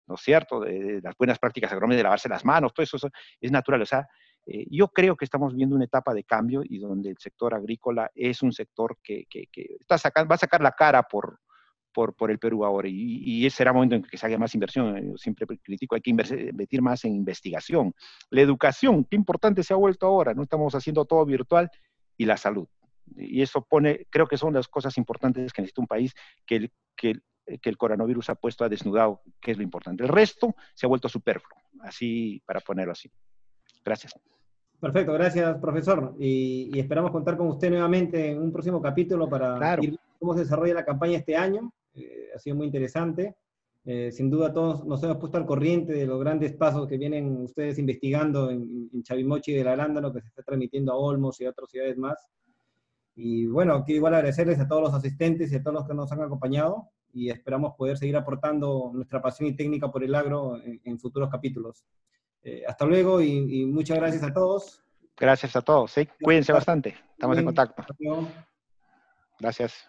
S2: ¿no es cierto?, de, las buenas prácticas agronómicas, de lavarse las manos, todo eso, es natural. O sea, eh, yo creo que estamos viendo una etapa de cambio y donde el sector agrícola es un sector que, que, está sacando, va a sacar la cara por, por, por el Perú ahora y, y, ese será el momento en que se haga más inversión. Yo siempre critico, hay que invertir más en investigación. La educación, qué importante se ha vuelto ahora, no estamos haciendo todo virtual y la salud y eso pone, creo que son las cosas importantes que necesita un país que el, que, que el coronavirus ha puesto a desnudado, que es lo importante. El resto se ha vuelto superfluo, así para ponerlo así. Gracias.
S1: Perfecto, gracias profesor. Y, esperamos contar con usted nuevamente en un próximo capítulo para ver cómo se desarrolla la campaña este año. Eh, ha sido muy interesante. Eh, sin duda todos nos hemos puesto al corriente de los grandes pasos que vienen ustedes investigando en, en Chavimochi del Arándano, que se está transmitiendo a Olmos y a otras ciudades más. Y bueno, quiero igual agradecerles a todos los asistentes y a todos los que nos han acompañado y esperamos poder seguir aportando nuestra pasión y técnica por el agro en, futuros capítulos. Eh, hasta luego y, muchas gracias a todos.
S2: Gracias a todos. Cuídense bastante. Estamos en contacto. Gracias.